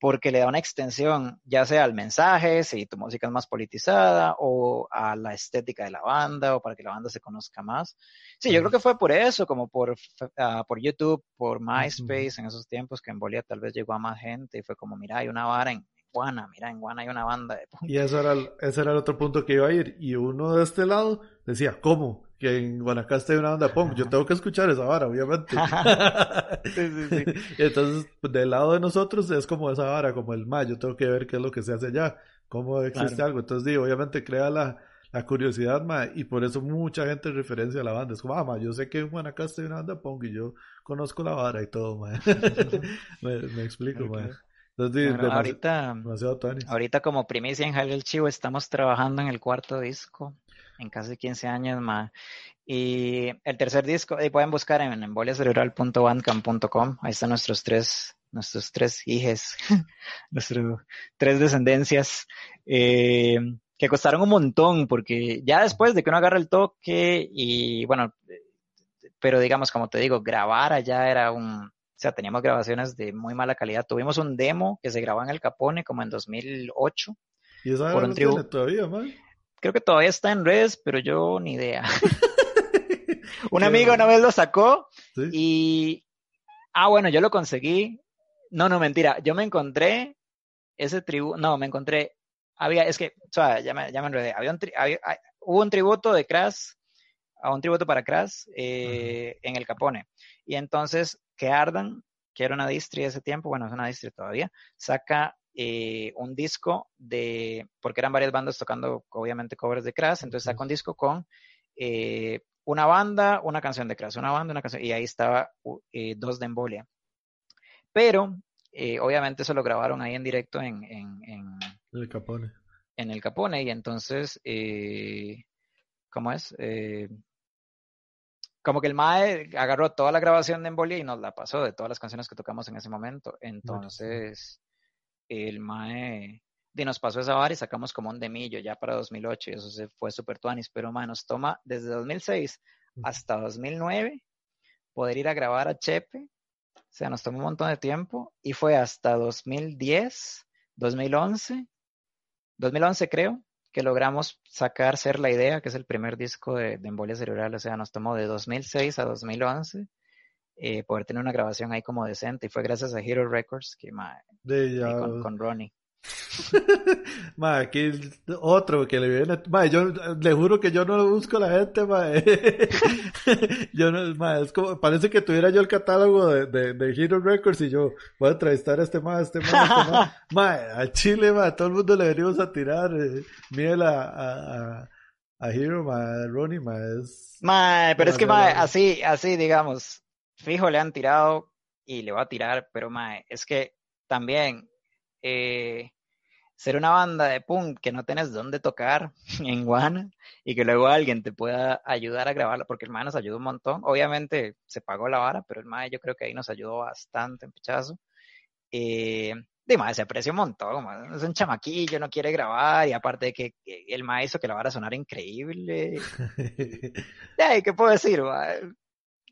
porque le da una extensión, ya sea al mensaje, si tu música es más politizada, o a la estética de la banda, o para que la banda se conozca más. Sí, yo creo que fue por eso, como por, uh, por YouTube, por MySpace, en esos tiempos que en Bolivia tal vez llegó a más gente y fue como, mira, hay una vara en Guana, mira, en Guana hay una banda de Y eso era, ese era el otro punto que iba a ir. Y uno de este lado decía, ¿cómo? Que en Guanacaste hay una banda punk, yo tengo que escuchar esa vara, obviamente. sí, sí, sí. Entonces, pues, del lado de nosotros es como esa vara, como el ma, yo tengo que ver qué es lo que se hace allá, cómo existe Claro. algo. Entonces, digo, obviamente crea la, la curiosidad, ma, y por eso mucha gente referencia a la banda. Es como, ah, ma, yo sé que en Guanacaste hay una banda punk y yo conozco la vara y todo, ma. me, me explico, ma. claro. Entonces, sí, Bueno, ahorita, demasiado ahorita como primicia en Jale el Chivo estamos trabajando en el cuarto disco en casi 15 años más. Y el tercer disco, ahí pueden buscar en emboliacerebral.bandcamp.com. Ahí están nuestros tres, nuestros tres hijes, nuestros tres descendencias, eh, que costaron un montón, porque ya después de que uno agarra el toque y bueno, pero digamos, como te digo, grabar allá era un, o sea, teníamos grabaciones de muy mala calidad. Tuvimos un demo que se grabó en el Capone como en 2008. Y esa por un tribu- todavía, ma. Creo que todavía está en redes, pero yo ni idea. un amigo una vez lo sacó Sí. y, ah, bueno, yo lo conseguí. No, no, mentira. Yo me encontré ese tributo, no, me encontré, había, es que, o sea, ya me, ya me enredé. Había un, tri- había- hay- hubo un tributo de Crash, a un tributo para Crash eh, en el Capone. Y entonces, que Ardan, que era una distri de ese tiempo, bueno, es una distri todavía, saca eh, un disco de, porque eran varias bandas tocando, obviamente, covers de Crash, entonces saca un disco con eh, una banda, una canción de Crash, una banda, una canción, y ahí estaba eh, dos de Embolia. Pero, obviamente, eso lo grabaron ahí en directo en, en, en, El Capone. en el Capone, y entonces, ¿cómo es? Como que el Mae agarró toda la grabación de Embolia y nos la pasó de todas las canciones que tocamos en ese momento. Entonces, el Mae y nos pasó esa vara y sacamos como un demillo ya para 2008 y eso se fue súper tuanis, pero Mae nos toma desde 2006 Ujú. hasta 2009 poder ir a grabar a Chepe. O sea, nos tomó un montón de tiempo y fue hasta 2010, 2011, 2011 creo, que logramos sacar Ser la Idea, que es el primer disco de, de Embolia Cerebral. O sea, nos tomó de 2006 a 2011 eh, poder tener una grabación ahí como decente. Y fue gracias a Hero Records, que ma, ya. con, con Ronnie. Ma, aquí otro que le viene. Ma, yo le juro que yo no lo busco a la gente, ma. yo no, ma, es como, parece que tuviera yo el catálogo de, de, de Hero Records y yo voy a entrevistar a este ma, a este ma, a este ma. Ma, a Chile, ma, todo el mundo le venimos a tirar eh, miel a, a, a, a Hero, ma, a Ronnie, ma, es. Ma, pero es que ma, así, así, digamos, fijo le han tirado y le va a tirar, pero ma, es que también eh, ser una banda de punk que no tienes dónde tocar en Guana y que luego alguien te pueda ayudar a grabarla, porque el ma nos ayudó un montón. Obviamente se pagó la vara, pero el ma yo creo que ahí nos ayudó bastante en pichazo. Eh, de ma, se aprecia un montón, ma, es un chamaquillo, no quiere grabar y aparte de que, que el ma hizo que la vara sonara increíble. Ay, ¿qué puedo decir? ma?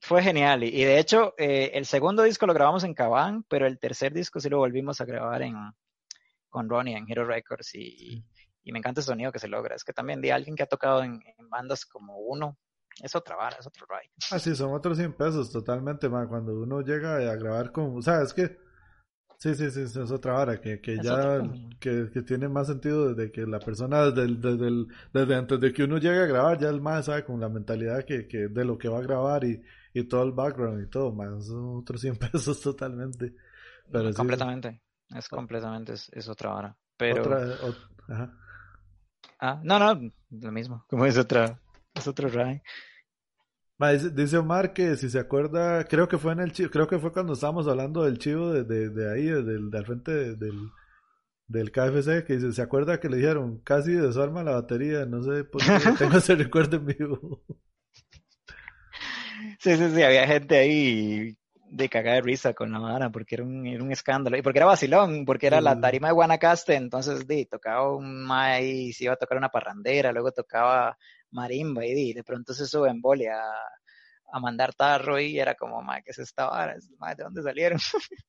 Fue genial. Y, y de hecho, eh, el segundo disco lo grabamos en Cabán, pero el tercer disco sí lo volvimos a grabar en, con Ronnie en Hero Records y, y me encanta el sonido que se logra. Es que también de alguien que ha tocado en, en bandas como uno, es otra vara, es otro ride. Ah, sí, son otros 100 pesos totalmente, cuando uno llega a grabar con, o sea, es que, sí, sí, sí, es otra hora, que, que Es ya, que, que tiene más sentido desde que la persona, desde, el- desde, el- desde antes de que uno llegue a grabar, ya el más sabe con la mentalidad que, que de lo que va a grabar y, y todo el background y todo, más, son otros 100 pesos totalmente. Pero sí, completamente. Es completamente, es, es otra vara. Pero, otra, ajá. ah, no, no, lo mismo, como es otra, es otro ride. Dice, Omar que si se acuerda, creo que fue en el chivo, creo que fue cuando estábamos hablando del chivo de, de, de ahí, de, del- de al frente de- del, del KFC, que dice, se acuerda que le dijeron, casi desarma la batería, no sé por qué tengo ese recuerdo en vivo. Sí, sí, sí, había gente ahí de cagada de risa con la vara, porque era un, era un escándalo, y porque era vacilón, porque era la tarima de Guanacaste, entonces di, tocaba un ahí, se iba a tocar una parrandera, luego tocaba marimba, y di, de pronto se sube en boli a, a mandar tarro, y era como, mae, ¿qué es esta vara? Mae, ¿de dónde salieron?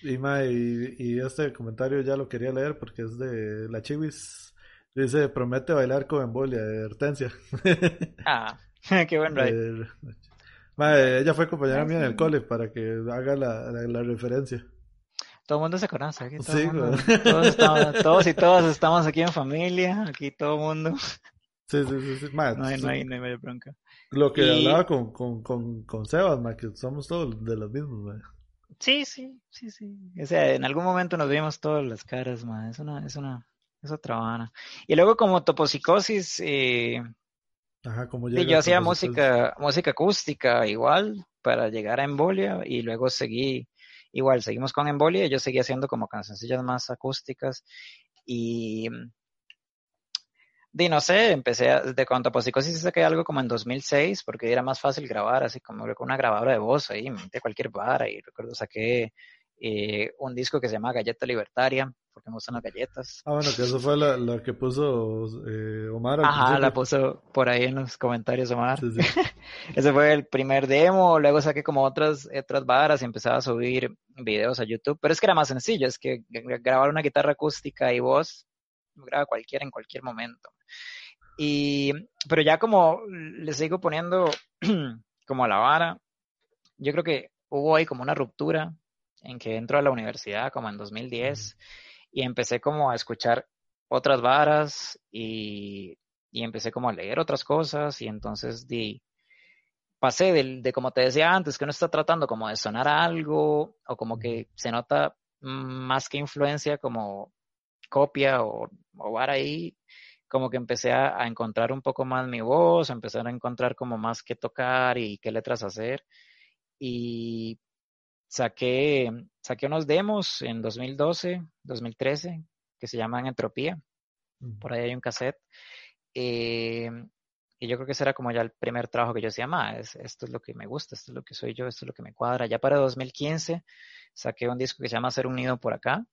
Y, ma, y, y este comentario ya lo quería leer porque es de la Chivis. Dice, promete bailar con embolia, de Hortensia. ah, qué buen ride. Ella fue compañera mía en el cole para que haga la, la, la referencia. Todo el mundo se conoce, aquí todo Sí, mundo- todos, estamos- todos y todas estamos aquí en familia, aquí todo el mundo. Sí, sí, sí. sí. Ma, No hay, no hay, no hay media bronca. Lo que Y- hablaba con, con, con, con Sebas, ma, que somos todos de los mismos, ma. Sí, sí, sí, sí. O sea, en algún momento nos vimos todas las caras, ma. Es una, es una, es otra vara. Y luego como toposicosis, eh, Ajá, como Sí, llega yo hacía música, música acústica igual para llegar a Embolia y luego seguí, igual seguimos con Embolia y yo seguí haciendo como cancioncillas más acústicas y de no sé, empecé a, de cuanto a Posicosis saqué algo como en 2006 porque era más fácil grabar así como con una grabadora de voz ahí, de cualquier vara y recuerdo saqué eh, un disco que se llama Galleta Libertaria porque me gustan las galletas. Ah, bueno, que eso fue la, la que puso eh, Omar Ajá, la principio. puso por ahí en los comentarios, Omar. Sí, sí. Ese fue el primer demo, luego saqué como otras, otras varas y empezaba a subir videos a YouTube, pero es que era más sencillo, es que gra- grabar una guitarra acústica y voz, graba cualquiera en cualquier momento. Y, pero ya como le sigo poniendo como la vara, yo creo que hubo ahí como una ruptura en que entro a la universidad como en 2010 y empecé como a escuchar otras varas y, y empecé como a leer otras cosas y entonces di, pasé del- de, como te decía antes, que uno está tratando como de sonar a algo o como que se nota más que influencia como copia o, o vara ahí, como que empecé a, a encontrar un poco más mi voz, a empezar a encontrar como más qué tocar y qué letras hacer y saqué, saqué unos demos en 2012, 2013 que se llaman Entropía por ahí hay un cassette. Eh, y yo creo que ese era como ya el primer trabajo que yo decía, ma, es- esto es lo que me gusta, esto es lo que soy yo, esto es lo que me cuadra. Ya para 2015 saqué un disco que se llama Hacer un nido por acá.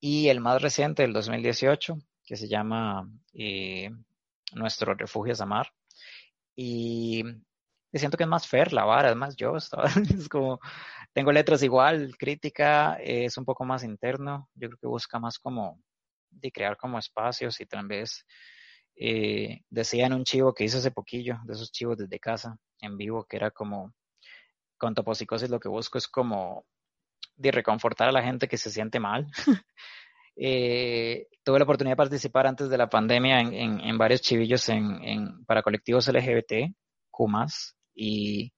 Y el más reciente, del 2018, que se llama eh, Nuestro refugio es amar. Y siento que es más fair la vara, es más yo, es como, tengo letras igual, crítica, eh, es un poco más interno, yo creo que busca más como de crear como espacios y tal vez eh, decía en un chivo que hice hace poquillo, de esos chivos desde casa, en vivo, que era como, con toposicosis lo que busco es como de reconfortar a la gente que se siente mal. Eh, tuve la oportunidad de participar antes de la pandemia en, en, en varios chivillos en, en, para colectivos LGBT, Kumas, y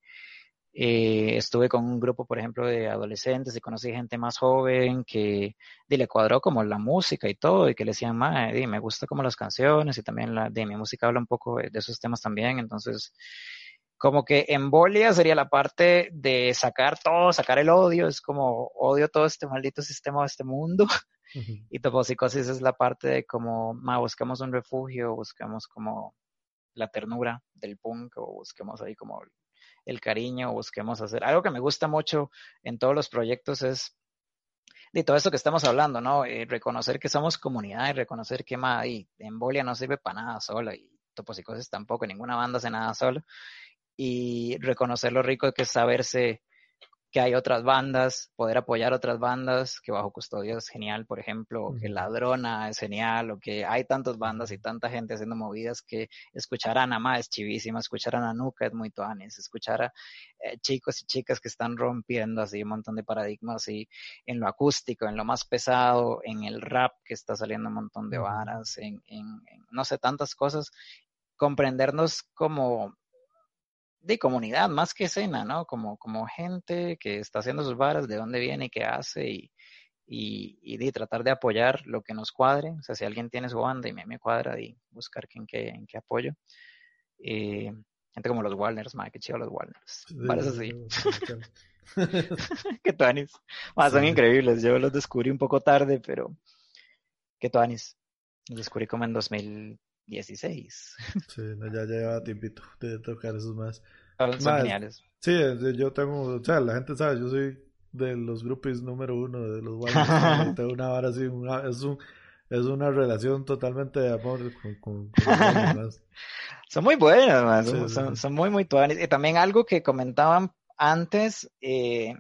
eh, estuve con un grupo, por ejemplo, de adolescentes y conocí gente más joven que de, le cuadró como la música y todo, y que le decían, "Ma, di, me gusta como las canciones y también la, de mi música habla un poco de, esos temas también, entonces como que embolia sería la parte de sacar todo, sacar el odio, es como odio todo este maldito sistema de este mundo, Ujú. y toposicosis es la parte de como, ma, buscamos un refugio, buscamos como la ternura del punk, o busquemos ahí como el cariño, busquemos hacer. Algo que me gusta mucho en todos los proyectos es de todo esto que estamos hablando, ¿no? Eh, reconocer que somos comunidad y reconocer que ma, y Embolia no sirve para nada sola y Toposicosis tampoco, ninguna banda hace nada sola. Y reconocer lo rico que es saberse que hay otras bandas, poder apoyar otras bandas, que Bajo Custodia es genial, por ejemplo, o que. Ladrona es genial, o que hay tantas bandas y tanta gente haciendo movidas que escuchar a Nama es chivísima, escuchar a Nanuka es muy tuanis, escuchar a eh, chicos y chicas que están rompiendo así un montón de paradigmas y en lo acústico, en lo más pesado, en el rap que está saliendo un montón de varas, en, en- en no sé, tantas cosas, comprendernos como de comunidad más que escena, ¿no? Como, como gente que está haciendo sus varas, de dónde viene, qué hace y, y, y de tratar de apoyar lo que nos cuadre. O sea, si alguien tiene su banda y me, me cuadra, y buscar en qué, en qué apoyo. Eh, gente como los Walners, madre, qué chido los Walners. Sí, Parece sí, así. qué tuanis. Ah, son increíbles. Yo los descubrí un poco tarde, pero qué tuanis. Los descubrí como en 2016. Sí, no, ya, lleva tiempito de tocar esos más. Son, son Más, geniales. Sí, yo tengo, o sea, la gente sabe, yo soy de los grupos número uno de los Walmart. tengo una vara así, una- es un, es una relación totalmente de amor con, con, con. Son muy buenas, man. Son, sí, son- sí. son muy, muy tuanis. Y también algo que comentaban antes, eh,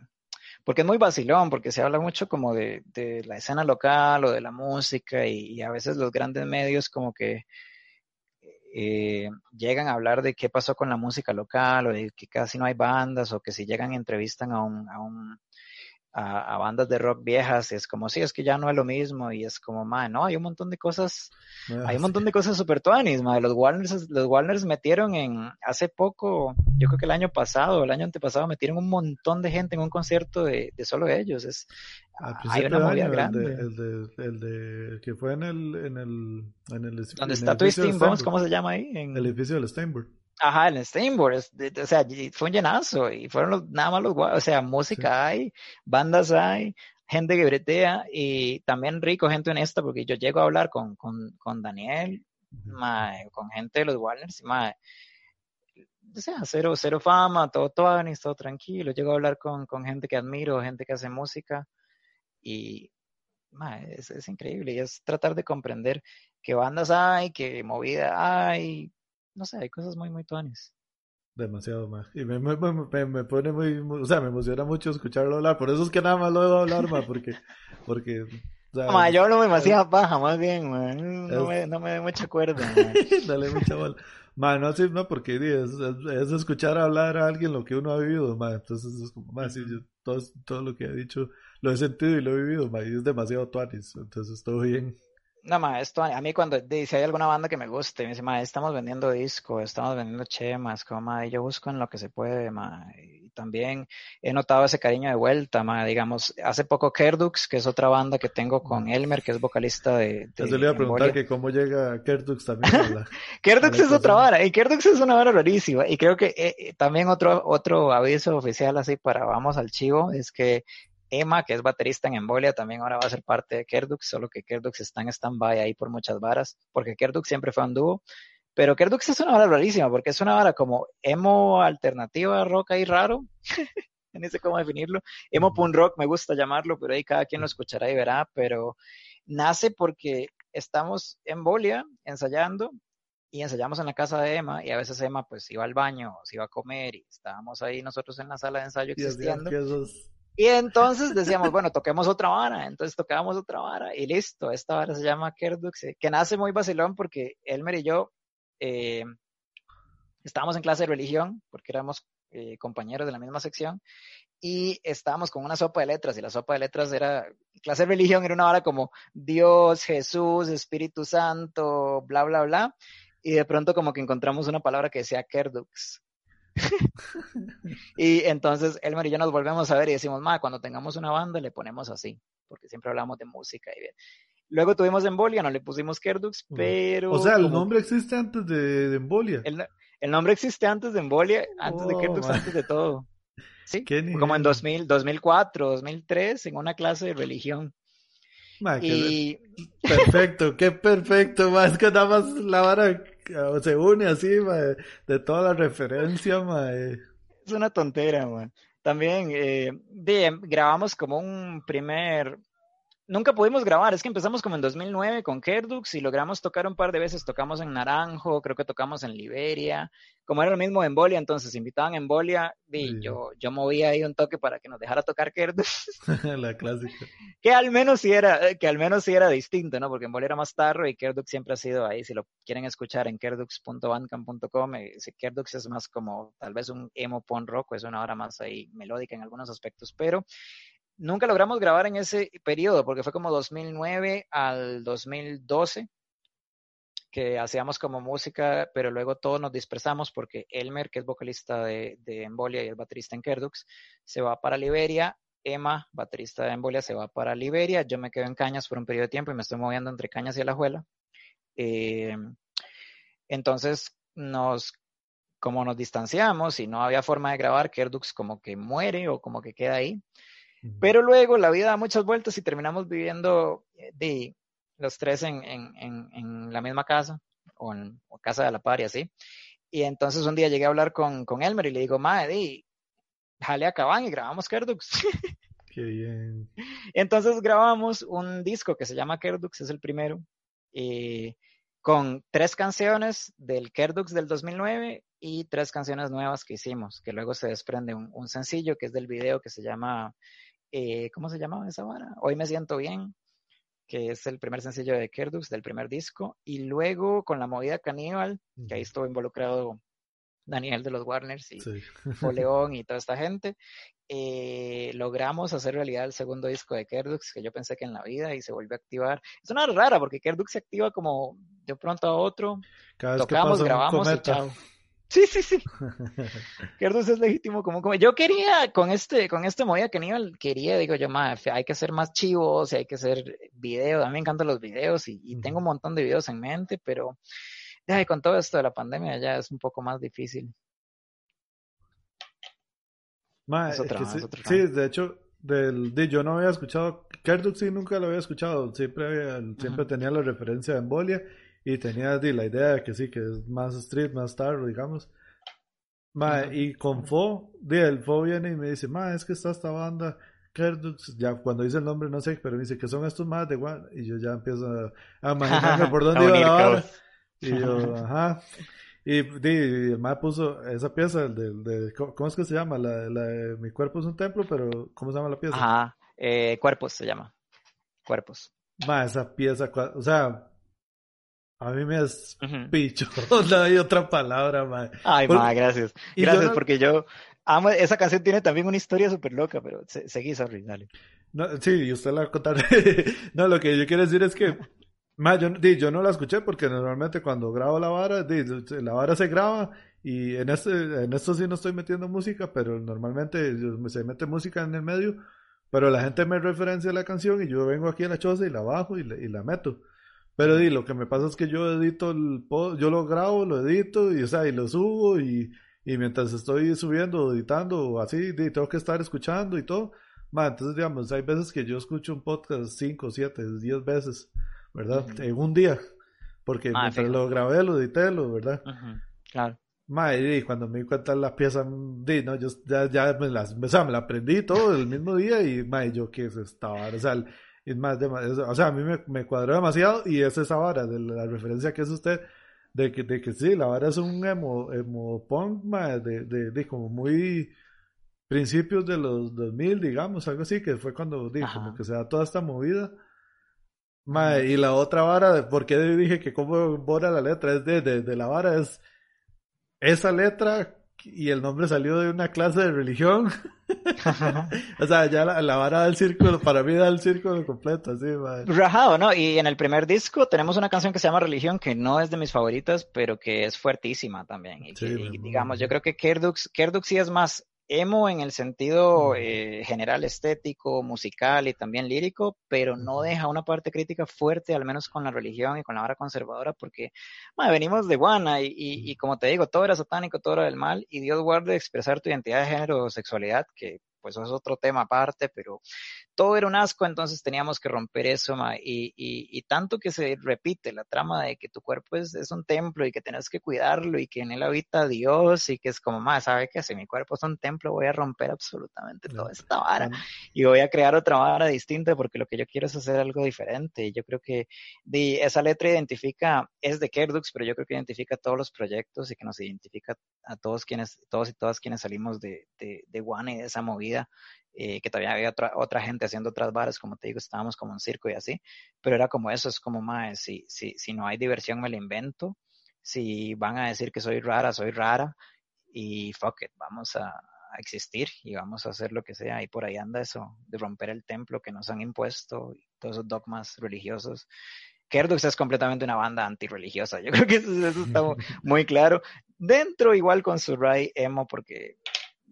porque es muy vacilón, porque se habla mucho como de, de la escena local o de la música y, y a veces los grandes medios como que eh, llegan a hablar de qué pasó con la música local o de que casi no hay bandas o que si llegan entrevistan a un, a un, a, bandas de rock viejas, y es como, sí, es que ya no es lo mismo, y es como, ma, no, hay un montón de cosas, ah, hay un montón de cosas super tuanis, ma, los Warners, los Warners metieron en, hace poco, yo creo que el año pasado, el año antepasado, metieron un montón de gente en un concierto de, de solo ellos, es, hay una movida grande. El de, el, de, que fue en el, en el, en el ¿Dónde está Twisting Bones? ¿Cómo se llama ahí? En... El edificio del Steinberg. Ajá, el Steinberg, o sea, fue un llenazo y fueron los, nada más los, o sea, música hay, bandas hay, gente que bretea y también rico, gente honesta, porque yo llego a hablar con, con, con Daniel, con gente de los Warners, mae, o sea, cero, cero fama, todo todo todo tranquilo, llego a hablar con, con gente que admiro, gente que hace música y es, es, increíble y es tratar de comprender qué bandas hay, qué movida hay, no sé, hay cosas muy, muy tuanes. Demasiado más. Y me, me, me, me, pone muy, o sea, me emociona mucho escucharlo hablar. Por eso es que nada más lo debo hablar, ma, porque, porque, o sea, yo hablo demasiado paja, más bien, man. No, me, no me doy mucha cuerda, Dale mucha bola. Ma, no, sí, no, porque es, es, escuchar hablar a alguien lo que uno ha vivido, ma. Entonces es como, más sí, yo, todo, todo lo que he dicho lo he sentido y lo he vivido, ma. Y es demasiado tuanis. Entonces todo bien. No, ma, esto a mí cuando dice hay alguna banda que me guste, me dice, ma, estamos vendiendo discos, estamos vendiendo chemas, como, ma, yo busco en lo que se puede, ma. Y también he notado ese cariño de vuelta, ma, digamos, hace poco Kerdux, que es otra banda que tengo con Elmer, que es vocalista de... de le iba a preguntar que cómo llega Kerdux también. Kerdux es otra vara, y Kerdux es una vara rarísima, y creo que eh, eh, también otro, otro aviso oficial así para vamos al chivo, es que Emma, que es baterista en Embolia, también ahora va a ser parte de Kerdux, solo que Kerdux está en stand-by ahí por muchas varas, porque Kerdux siempre fue un dúo. Pero Kerdux es una vara rarísima, porque es una vara como emo alternativa, rock ahí raro. no sé cómo definirlo. Emo punk rock me gusta llamarlo, pero ahí cada quien lo escuchará y verá. Pero nace porque estamos en Bolia ensayando y ensayamos en la casa de Emma y a veces Emma pues iba al baño, se iba a comer y estábamos ahí nosotros en la sala de ensayo existiendo. Y entonces decíamos, bueno, toquemos otra vara. Entonces tocábamos otra vara y listo. Esta vara se llama Kerdux, que nace muy vacilón porque Elmer y yo eh, estábamos en clase de religión, porque éramos eh, compañeros de la misma sección, y estábamos con una sopa de letras, y la sopa de letras era, clase de religión era una vara como Dios, Jesús, Espíritu Santo, bla, bla, bla, y de pronto como que encontramos una palabra que decía Kerdux. y entonces Elmer y yo nos volvemos a ver y decimos, ma, cuando tengamos una banda le ponemos así, porque siempre hablamos de música y bien. Luego tuvimos Embolia, no le pusimos Kerdux, pero... O sea, el nombre existe antes de, Embolia. El, nombre existe antes de Embolia, antes de Kerdux, antes de todo. Sí, como en 2000, 2004, 2003, en una clase de religión. y... Perfecto, qué perfecto, más que nada más la vara se une así, de toda la referencia, Es una tontera, man. También eh, grabamos como un primer nunca pudimos grabar, es que empezamos como en 2009 con Kerdux y logramos tocar un par de veces, tocamos en Naranjo, creo que tocamos en Liberia, como era lo mismo en Bolia, entonces invitaban en Bolia y yo, yo movía ahí un toque para que nos dejara tocar Kerdux. La clásica. que al menos sí era, que al menos sí era distinto, ¿no? Porque en Bolia era más tarro y Kerdux siempre ha sido ahí, si lo quieren escuchar en kerdux.bandcamp.com, eh, Kerdux es más como tal vez un emo punk rock, es una hora más ahí melódica en algunos aspectos, pero Nunca logramos grabar en ese periodo porque fue como 2009 al 2012 que hacíamos como música, pero luego todos nos dispersamos porque Elmer, que es vocalista de, Embolia y el baterista en Kerdux, se va para Liberia. Emma, baterista de Embolia, se va para Liberia. Yo me quedo en Cañas por un periodo de tiempo y me estoy moviendo entre Cañas y Alajuela. Eh, entonces, nos, como nos distanciamos y no había forma de grabar, Kerdux como que muere o como que queda ahí. Pero luego la vida da muchas vueltas y terminamos viviendo eh, de, los tres en, en, en, la misma casa o en casa de la par y así. Y entonces un día llegué a hablar con, con Elmer y le digo, madre, jale a Cabán y grabamos Kerdux. Qué bien. Entonces grabamos un disco que se llama Kerdux, es el primero, y con tres canciones del Kerdux del 2009 y tres canciones nuevas que hicimos, que luego se desprende un, un sencillo que es del video que se llama eh, ¿cómo se llamaba esa vara? Hoy me siento bien, que es el primer sencillo de Kerdux del primer disco, y luego con la movida Caníbal, que ahí estuvo involucrado Daniel de los Warners y Sí. León y toda esta gente, eh, logramos hacer realidad el segundo disco de Kerdux, que yo pensé que en la vida, y se volvió a activar. Es una rara, porque Kerdux se activa como de pronto a otro, Cada vez que tocamos, grabamos y chao. Sí, sí, sí. Kerdux es legítimo como, como yo quería con este con este movida que Aníbal quería, digo yo, "Ma, hay que hacer más chivos, y hay que hacer videos, a mí me encantan los videos y, y tengo un montón de videos en mente, pero ay, con todo esto de la pandemia ya es un poco más difícil. Ma, Es es otra, que es sí, otra sí, rama. de hecho, del, de, yo no había escuchado, Kerduk sí nunca lo había escuchado, siempre, había- siempre tenía la referencia de Embolia y tenía di, la idea de que sí, que es más street, más tarde, digamos. Ma, Ujú. y con Fo, di, el Fo viene y me dice, ma, es que está esta banda, Kerdux, ya cuando dice el nombre no sé, pero me dice que son estos más de Guan, y yo ya empiezo a, imaginarme por dónde iba la cabos. Y yo, ajá. Y, di, y el mae puso esa pieza, el de, de- ¿cómo es que se llama? La, la de Mi cuerpo es un templo, pero ¿cómo se llama la pieza? Ajá, eh, cuerpos se llama. Cuerpos. Ma, esa pieza, o sea, a mí me es Ujú. picho, no hay otra palabra, ma. Ay, Por- ma, gracias. yo Gracias, no- porque yo amo, esa canción tiene también una historia súper loca, pero se- seguí, sorry, dale. No, sí, y usted la va a contar. no, lo que yo quiero decir es que, ma, yo, di, yo no la escuché porque normalmente cuando grabo la vara, di, la vara se graba y en este, en esto sí no estoy metiendo música, pero normalmente se mete música en el medio, pero la gente me referencia la canción y yo vengo aquí a la choza y la bajo y, la- y la meto. Pero di, lo que me pasa es que yo edito el po- yo lo grabo, lo edito y, o sea, y lo subo y, y mientras estoy subiendo editando así, di, tengo que estar escuchando y todo. Ma, entonces, digamos, hay veces que yo escucho un podcast 5, 7, 10 veces, ¿verdad? Ujú. En un día. Porque Ah, mientras lo grabé, lo edité, lo, ¿verdad? Ujú, Claro. Ma, y cuando me di cuenta de la pieza, di, no, yo ya, ya me, las, o sea, me la aprendí todo el mismo día y, ma, y yo, ¿qué es esta vara? O sea, el- es más, es- o sea, a mí me, me cuadró demasiado y es esa vara, de la referencia que es usted, de que, de que sí, la vara es un emo, emo punk, ma, de, de, de como muy principios de los 2000, digamos, algo así, que fue cuando, di, Ajá. como que se da toda esta movida. Ma, y la otra vara, de por qué dije que cómo bora la letra, es de, de, de la vara, es esa letra y el nombre salió de una clase de religión. o sea, ya la, la vara del círculo, para mí da el círculo completo, así, ma. Rajado, ¿no? Y en el primer disco tenemos una canción que se llama Religión, que no es de mis favoritas, pero que es fuertísima también. Y, Sí, que, y digamos, yo creo que Kerdux, Kerdux sí es más emo en el sentido eh, general estético, musical y también lírico, pero no deja una parte crítica fuerte, al menos con la religión y con la vara conservadora, porque ma, venimos de Guana y, y, y como te digo, todo era satánico, todo era del mal, y Dios guarde expresar tu identidad de género o sexualidad, que pues eso es otro tema aparte, pero todo era un asco, entonces teníamos que romper eso, ma, y, y, y tanto que se repite la trama de que tu cuerpo es, es un templo y que tienes que cuidarlo y que en él habita Dios y que es como, más, ¿sabe qué? Si mi cuerpo es un templo, voy a romper absolutamente toda esta vara y voy a crear otra vara distinta porque lo que yo quiero es hacer algo diferente. Y yo creo que di, esa letra identifica, es de Kerdux, pero yo creo que identifica todos los proyectos y que nos identifica a todos quienes, todos y todas quienes salimos de, de, de Guana y de esa movida, eh, que todavía había otra, otra gente haciendo otras varas, como te digo, estábamos como en circo y así, pero era como eso, es como más, si, si, si no hay diversión me la invento, si van a decir que soy rara, soy rara, y fuck it, vamos a, a existir y vamos a hacer lo que sea. Y por ahí anda eso, de romper el templo que nos han impuesto todos esos dogmas religiosos. Kerdux es completamente una banda antirreligiosa. Yo creo que eso, eso está mu- muy claro. Dentro igual con su Ray emo porque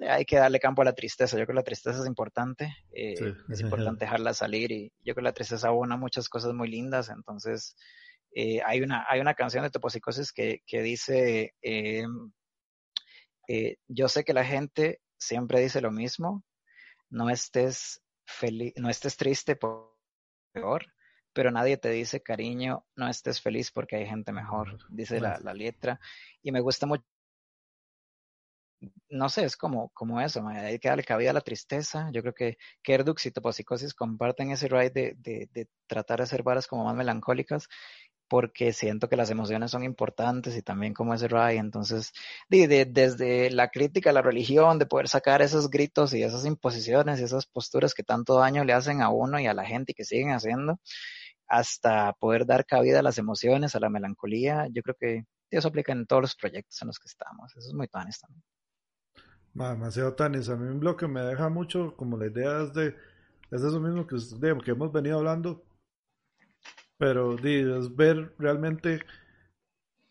hay que darle campo a la tristeza. Yo creo que la tristeza es importante. eh, Sí. Es importante dejarla salir y yo creo que la tristeza abona muchas cosas muy lindas. Entonces, eh, hay, una, hay una canción de Toposicosis que, que dice, eh, eh, yo sé que la gente siempre dice lo mismo, no estés feliz, no estés triste por peor, pero nadie te dice cariño, no estés feliz porque hay gente mejor, dice la, la letra, y me gusta mucho. No sé, es como, como eso, hay que darle cabida a la tristeza. Yo creo que Kerdux y Toposicosis comparten ese ride de, de, tratar de hacer varas como más melancólicas, porque siento que las emociones son importantes y también como ese ride. Entonces, de, de, desde la crítica a la religión, de poder sacar esos gritos y esas imposiciones y esas posturas que tanto daño le hacen a uno y a la gente y que siguen haciendo, hasta poder dar cabida a las emociones, a la melancolía, yo creo que eso aplica en todos los proyectos en los que estamos. Eso es muy también. Demasiado tanis. A mí lo que me deja mucho como la idea es de, es eso mismo que, que hemos venido hablando, pero es ver realmente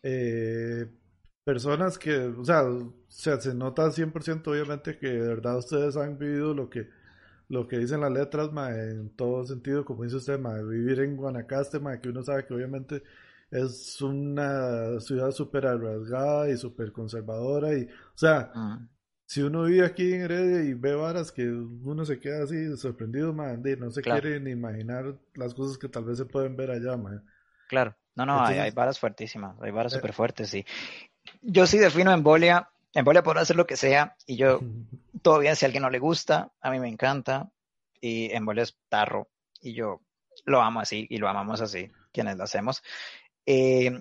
eh, personas que, o sea, se nota 100% obviamente que de verdad ustedes han vivido lo que lo que dicen las letras, en todo sentido, como dice usted, vivir en Guanacaste, que uno sabe que obviamente es una ciudad súper arrasgada y súper conservadora, y, o sea, ah. Si uno vive aquí en Heredia y ve varas que uno se queda así sorprendido, man, no se quiere ni imaginar las cosas que tal vez se pueden ver allá, man. Claro, no, no, hay, hay, varas fuertísimas, hay varas eh, súper fuertes, sí. Yo sí defino embolia en Bolia podrá hacer lo que sea y yo todavía si a alguien no le gusta, a mí me encanta y en Bolia es tarro y yo lo amo así y lo amamos así, quienes lo hacemos. Eh,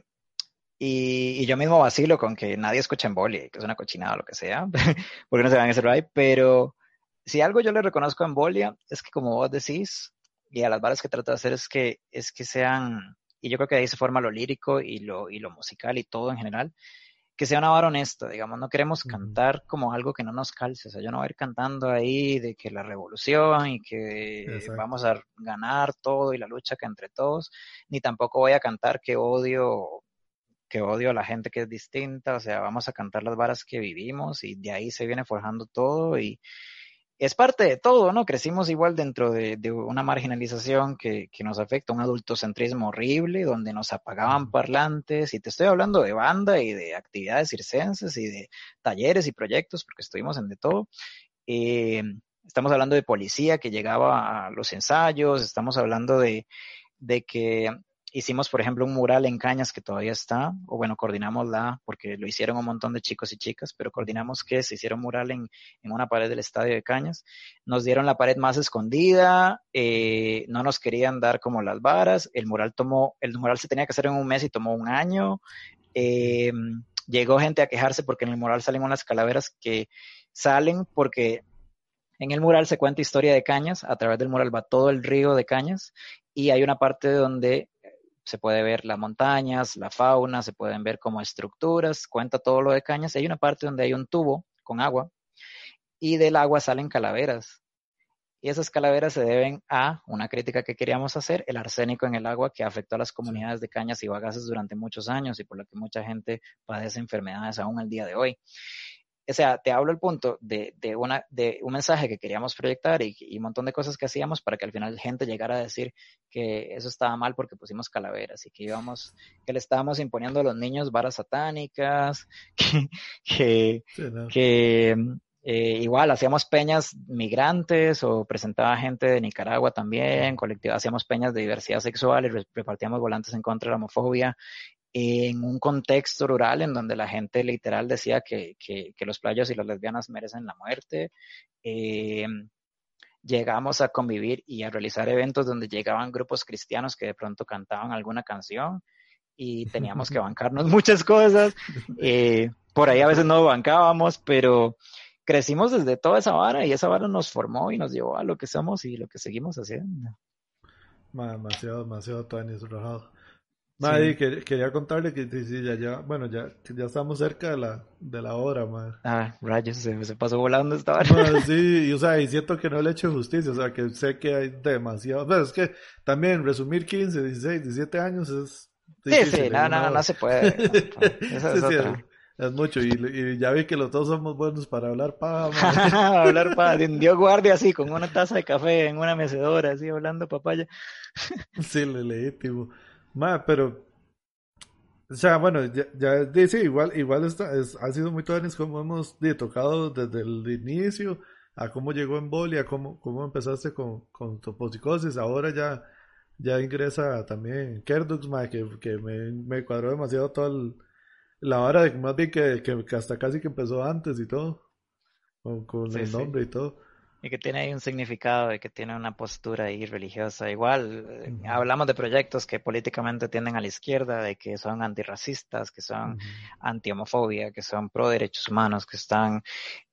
y, yo mismo vacilo con que nadie escucha en Bolia, que es una cochinada o lo que sea, porque no se van a hacer ahí, pero si algo yo le reconozco en Bolia es que como vos decís, y a las balas que trato de hacer es que, es que sean, y yo creo que ahí se forma lo lírico y lo, y lo musical y todo en general, que sea una vara honesta, digamos, no queremos cantar como algo que no nos calce, o sea, yo no voy a ir cantando ahí de que la revolución y que vamos a ganar todo y la lucha que entre todos, ni tampoco voy a cantar que odio que odio a la gente que es distinta, o sea, vamos a cantar las varas que vivimos y de ahí se viene forjando todo y, es parte de todo, ¿no? Crecimos igual dentro de, una marginalización que, nos afecta, un adultocentrismo horrible, donde nos apagaban parlantes, y te estoy hablando de banda y de actividades circenses y de talleres y proyectos, porque estuvimos en de todo. Eh, estamos hablando de policía que llegaba a los ensayos, estamos hablando de, de que hicimos, por ejemplo, un mural en Cañas que todavía está, o bueno, coordinamos la, porque lo hicieron un montón de chicos y chicas, pero coordinamos que se hiciera mural en, en una pared del estadio de Cañas. Nos dieron la pared más escondida, eh, no nos querían dar como las varas, el mural tomó, el mural se tenía que hacer en un mes y tomó un año. Eh, llegó gente a quejarse porque en el mural salen unas calaveras que salen porque en el mural se cuenta historia de Cañas, a través del mural va todo el río de Cañas y hay una parte donde se puede ver las montañas, la fauna, se pueden ver como estructuras, cuenta todo lo de cañas. Hay una parte donde hay un tubo con agua y del agua salen calaveras. Y esas calaveras se deben a una crítica que queríamos hacer, el arsénico en el agua que afectó a las comunidades de cañas y bagaces durante muchos años y por lo que mucha gente padece enfermedades aún al día de hoy o sea, te hablo el punto de, de, una, de un mensaje que queríamos proyectar y, y, un montón de cosas que hacíamos para que al final gente llegara a decir que eso estaba mal porque pusimos calaveras y que íbamos, que le estábamos imponiendo a los niños varas satánicas, que, que, eh, igual hacíamos peñas migrantes o presentaba gente de Nicaragua también, hacíamos peñas de diversidad sexual y repartíamos volantes en contra de la homofobia en un contexto rural en donde la gente literal decía que, que, los playos y las lesbianas merecen la muerte. Eh, llegamos a convivir y a realizar eventos donde llegaban grupos cristianos que de pronto cantaban alguna canción y teníamos que bancarnos muchas cosas. Eh, por ahí a veces no bancábamos, pero crecimos desde toda esa vara y esa vara nos formó y nos llevó a lo que somos y lo que seguimos haciendo. Demasiado, demasiado Tony rojado. Madre, quería contarle que ya, ya, bueno, ya, ya estamos cerca de la, de la hora, madre. Ah, rayos, se, se pasó volando esta hora. sí, y, o sea, y siento que no le he hecho justicia, o sea, que sé que hay demasiado, pero es que también resumir 15, 16, 17 años es... sí, sí, no, no, no, se puede. es, mucho, y, ya vi que los dos somos buenos para hablar pa, hablar pa, Dios guardia así, con una taza de café en una mecedora, así, hablando papaya. sí, le leí, tipo. Ma, pero. O sea, bueno, ya, ya dice, igual, igual está, es, ha sido muy todos como hemos tocado desde el inicio, a cómo llegó en Boli, a cómo, cómo empezaste con, con toposicosis, ahora ya, ya ingresa también Kerdux, ma, que, que me, me cuadró demasiado toda la hora de más bien que, que, hasta casi que empezó antes y todo, con, con el nombre y todo. Y que tiene ahí un significado de que tiene una postura ahí religiosa. Igual, eh, hablamos de proyectos que políticamente tienden a la izquierda, de que son antirracistas, que son anti-homofobia, que son pro derechos humanos, que están,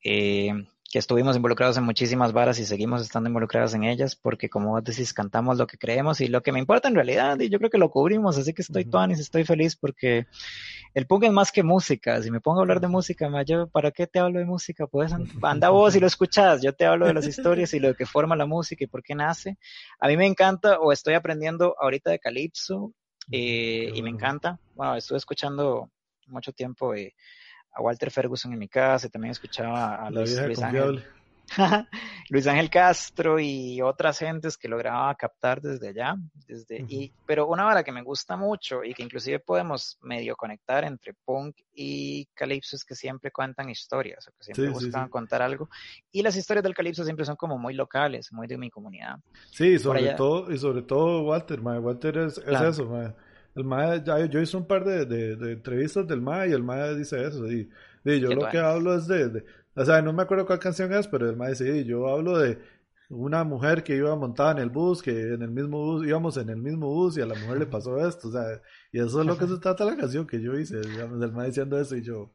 eh, que estuvimos involucrados en muchísimas varas y seguimos estando involucrados en ellas, porque como vos decís, cantamos lo que creemos y lo que me importa en realidad, y yo creo que lo cubrimos, así que estoy uh -huh. estoy feliz porque el punk es más que música, si me pongo a hablar de música, yo, ¿para qué te hablo de música? Pues anda vos y lo escuchas, yo te hablo de las historias y lo que forma la música y por qué nace. A mí me encanta, o estoy aprendiendo ahorita de Calypso, eh, y me encanta, bueno, estuve escuchando mucho tiempo eh, a Walter Ferguson en mi casa y también escuchaba a Luis, Luis Ángel, Luis Ángel Castro y otras gentes que lograba captar desde allá, desde, uh -huh. y, pero una vara que me gusta mucho y que inclusive podemos medio conectar entre punk y calipso es que siempre cuentan historias, o que siempre sí, buscan sí, sí. contar algo, y las historias del calipso siempre son como muy locales, muy de mi comunidad. Sí, sobre todo, y sobre todo Walter, ma, Walter es, eso, ma. El MAE, ya, yo hice un par de, de, de, entrevistas del MAE y el MAE dice eso. Y, y yo lo que hablo es de, de, O sea, no me acuerdo cuál canción es, pero el MAE dice, yo hablo de una mujer que iba montada en el bus, que en el mismo bus, íbamos en el mismo bus y a la mujer le pasó esto. O sea, y eso es lo que se trata la canción que yo hice, digamos, el MAE diciendo eso y yo,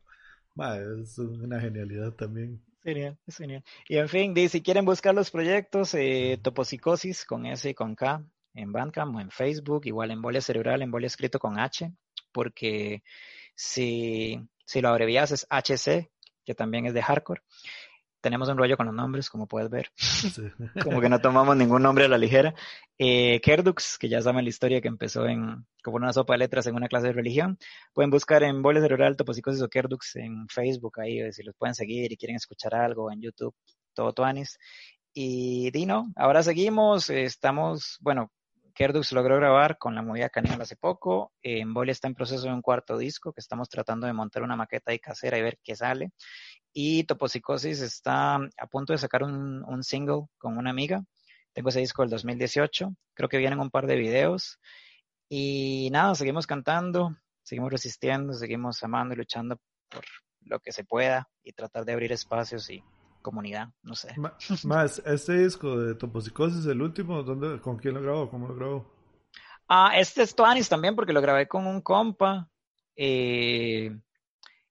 MAE, es una genialidad también. Genial, es genial. Y en fin, si quieren buscar los proyectos, eh, Toposicosis con S y con K, en Bandcamp o en Facebook, igual embolia cerebral, embolia escrito con H, porque si, si lo abrevias es HC, que también es de hardcore. Tenemos un rollo con los nombres, como puedes ver. Sí. como que no tomamos ningún nombre a la ligera. Eh, Kerdux, que ya saben la historia que empezó en, como una sopa de letras en una clase de religión. Pueden buscar en Embolia Cerebral, Toposicosis o Kerdux en Facebook, ahí, si los pueden seguir y quieren escuchar algo en YouTube, todo Tuanis. Y Dino, ahora seguimos, estamos, bueno, Kerdux logró grabar con la movida Caníbal hace poco. Embolia está en proceso de un cuarto disco que estamos tratando de montar una maqueta ahí casera y ver qué sale. Y Toposicosis está a punto de sacar un, un, single con una amiga. Tengo ese disco del 2018. Creo que vienen un par de videos. Y nada, seguimos cantando, seguimos resistiendo, seguimos amando y luchando por lo que se pueda y tratar de abrir espacios y comunidad, no sé. Más, este disco de Toposicosis, el último, ¿dónde, ¿con quién lo grabó? ¿Cómo lo grabó? Ah, este es Tuanis también, porque lo grabé con un compa. Eh,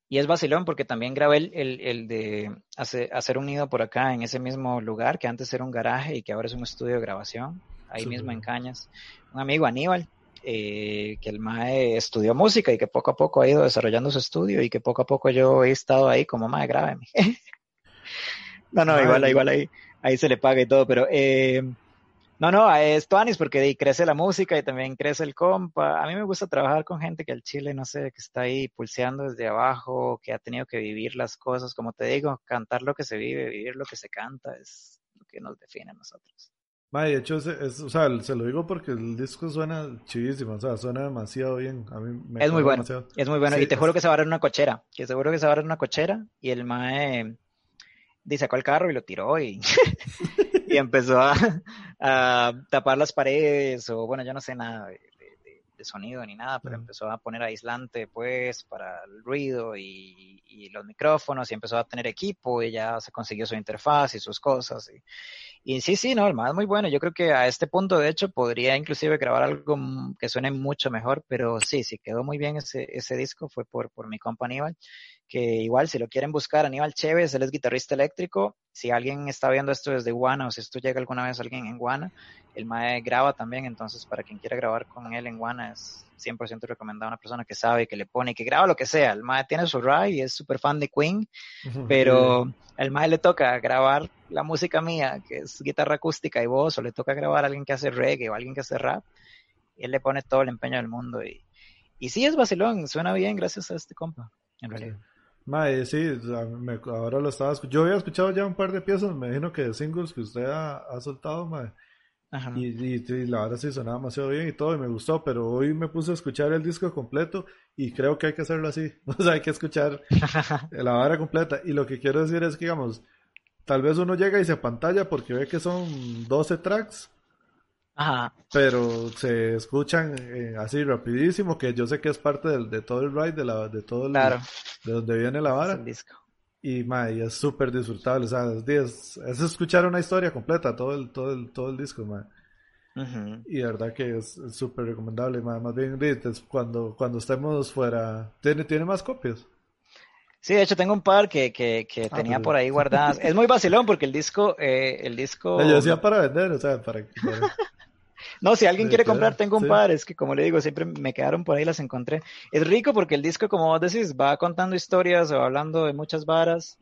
y es vacilón porque también grabé el, el, el de hacer, hacer, un nido por acá, en ese mismo lugar, que antes era un garaje y que ahora es un estudio de grabación, ahí sí, mismo en Cañas. Un amigo, Aníbal, eh, que el MAE estudió música y que poco a poco ha ido desarrollando su estudio y que poco a poco yo he estado ahí como MAE, grábeme. No, no, igual, igual ahí, ahí se le paga y todo, pero eh, no, no, es Tuanis porque ahí crece la música y también crece el compa. A mí me gusta trabajar con gente que al chile, no sé, que está ahí pulseando desde abajo, que ha tenido que vivir las cosas, como te digo, cantar lo que se vive, vivir lo que se canta, es lo que nos define a nosotros. Ma, de hecho, es, es, o sea, se lo digo porque el disco suena chidísimo, o sea, suena demasiado bien. A mí me es muy bueno, es muy bueno. Y te juro que se va a dar en una cochera, que seguro que se va a dar en una cochera y el mae dice sacó el carro y lo tiró y, y empezó a, a, tapar las paredes o bueno, yo no sé nada de, de, de sonido ni nada, pero uh -huh. empezó a poner aislante pues para el ruido y, y, los micrófonos y empezó a tener equipo y ya se consiguió su interfaz y sus cosas y, y sí, sí, no, el más muy bueno. Yo creo que a este punto, de hecho, podría inclusive grabar algo que suene mucho mejor, pero sí, sí, quedó muy bien ese, ese disco, fue por, por mi compa Aníbal, que igual, si lo quieren buscar, Aníbal Chévez, él es guitarrista eléctrico. Si alguien está viendo esto desde Guana o si esto llega alguna vez a alguien en Guana, el Mae graba también, entonces para quien quiera grabar con él en Guana es 100% recomendado a una persona que sabe, que le pone, que graba lo que sea. El Mae tiene su ride y es súper fan de Queen, pero el Mae le toca grabar la música mía, que es guitarra acústica y voz, o le toca grabar a alguien que hace reggae o a alguien que hace rap, y él le pone todo el empeño del mundo. Y, y sí, es vacilón, suena bien gracias a este compa, en realidad. Mae, sí, me, ahora lo estaba escuchando. Yo había escuchado ya un par de piezas, me imagino que de singles que usted ha, ha soltado, mae. Y, y, y, la verdad sí sonaba demasiado bien y todo, y me gustó, pero hoy me puse a escuchar el disco completo y creo que hay que hacerlo así. O sea, hay que escuchar la vara completa. Y lo que quiero decir es que, digamos, tal vez uno llega y se pantalla porque ve que son 12 tracks. Ajá. Pero se escuchan eh, así rapidísimo, que yo sé que es parte del, de todo el ride, de, la, de todo el, claro. de donde viene la vara. Es disco. Y, mae, es súper disfrutable, o sea, es, es, es, escuchar una historia completa, todo el, todo el, todo el disco. Uh -huh. Y de verdad que es súper recomendable, mae. más bien cuando, cuando estemos fuera, ¿tiene, ¿tiene más copias? Sí, de hecho tengo un par que, que, que Ah, tenía pero- por ahí guardadas. Es muy vacilón porque el disco, eh, el disco... Yo decía para vender, o sea, para... para- No, si alguien Sí, quiere comprar, tengo un sí. par. Es que como le digo, siempre me quedaron por ahí, las encontré. Es rico porque el disco, como vos decís, va contando historias o hablando de muchas varas.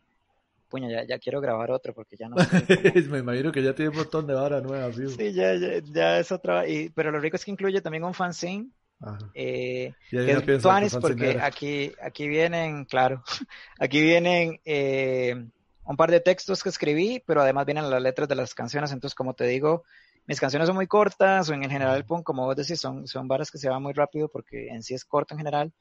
Puña, ya, ya quiero grabar otro porque ya no sé cómo- Me imagino que ya tiene un montón de varas nuevas, fijo. Sí, ya, ya, ya es otra. Y, pero lo rico es que incluye también un fanzine. Ajá. Eh, que es tuanis que porque aquí, aquí vienen, claro, aquí vienen eh, un par de textos que escribí, pero además vienen las letras de las canciones. Entonces, como te digo, mis canciones son muy cortas o en el general el punk, como vos decís, son, son varas que se van muy rápido porque en sí es corto en general,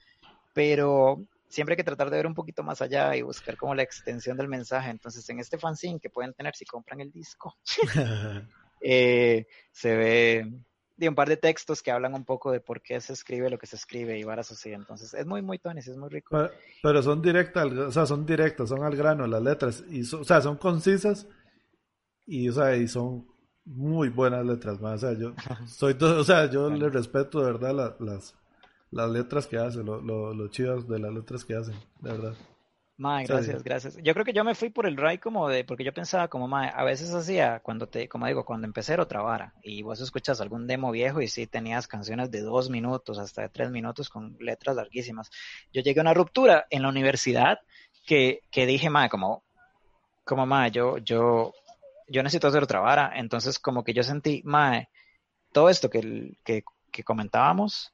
pero siempre hay que tratar de ver un poquito más allá y buscar como la extensión del mensaje. Entonces, en este fanzine que pueden tener si compran el disco, eh, se ve de un par de textos que hablan un poco de por qué se escribe lo que se escribe y varas así. Entonces, es muy, muy tonis, es muy rico. Pero, pero son directas, o sea, son directas, son al grano las letras, y so- o sea, son concisas y, o sea, y son muy buenas letras, más, o sea, yo soy, to- o sea, yo le respeto de verdad la- las, las letras que hace, lo, lo, lo chidas de las letras que hacen, de verdad. Mae, Sí. gracias, gracias. Yo creo que yo me fui por el Ray como de, porque yo pensaba como, mae, a veces hacía, cuando te, como digo, cuando empecé era otra vara, y vos escuchas algún demo viejo y sí tenías canciones de dos minutos, hasta de tres minutos con letras larguísimas. Yo llegué a una ruptura en la universidad que, que dije, mae, como, como, mae, yo, yo, yo necesito hacer otra vara, entonces como que yo sentí, mae, todo esto que, que, que comentábamos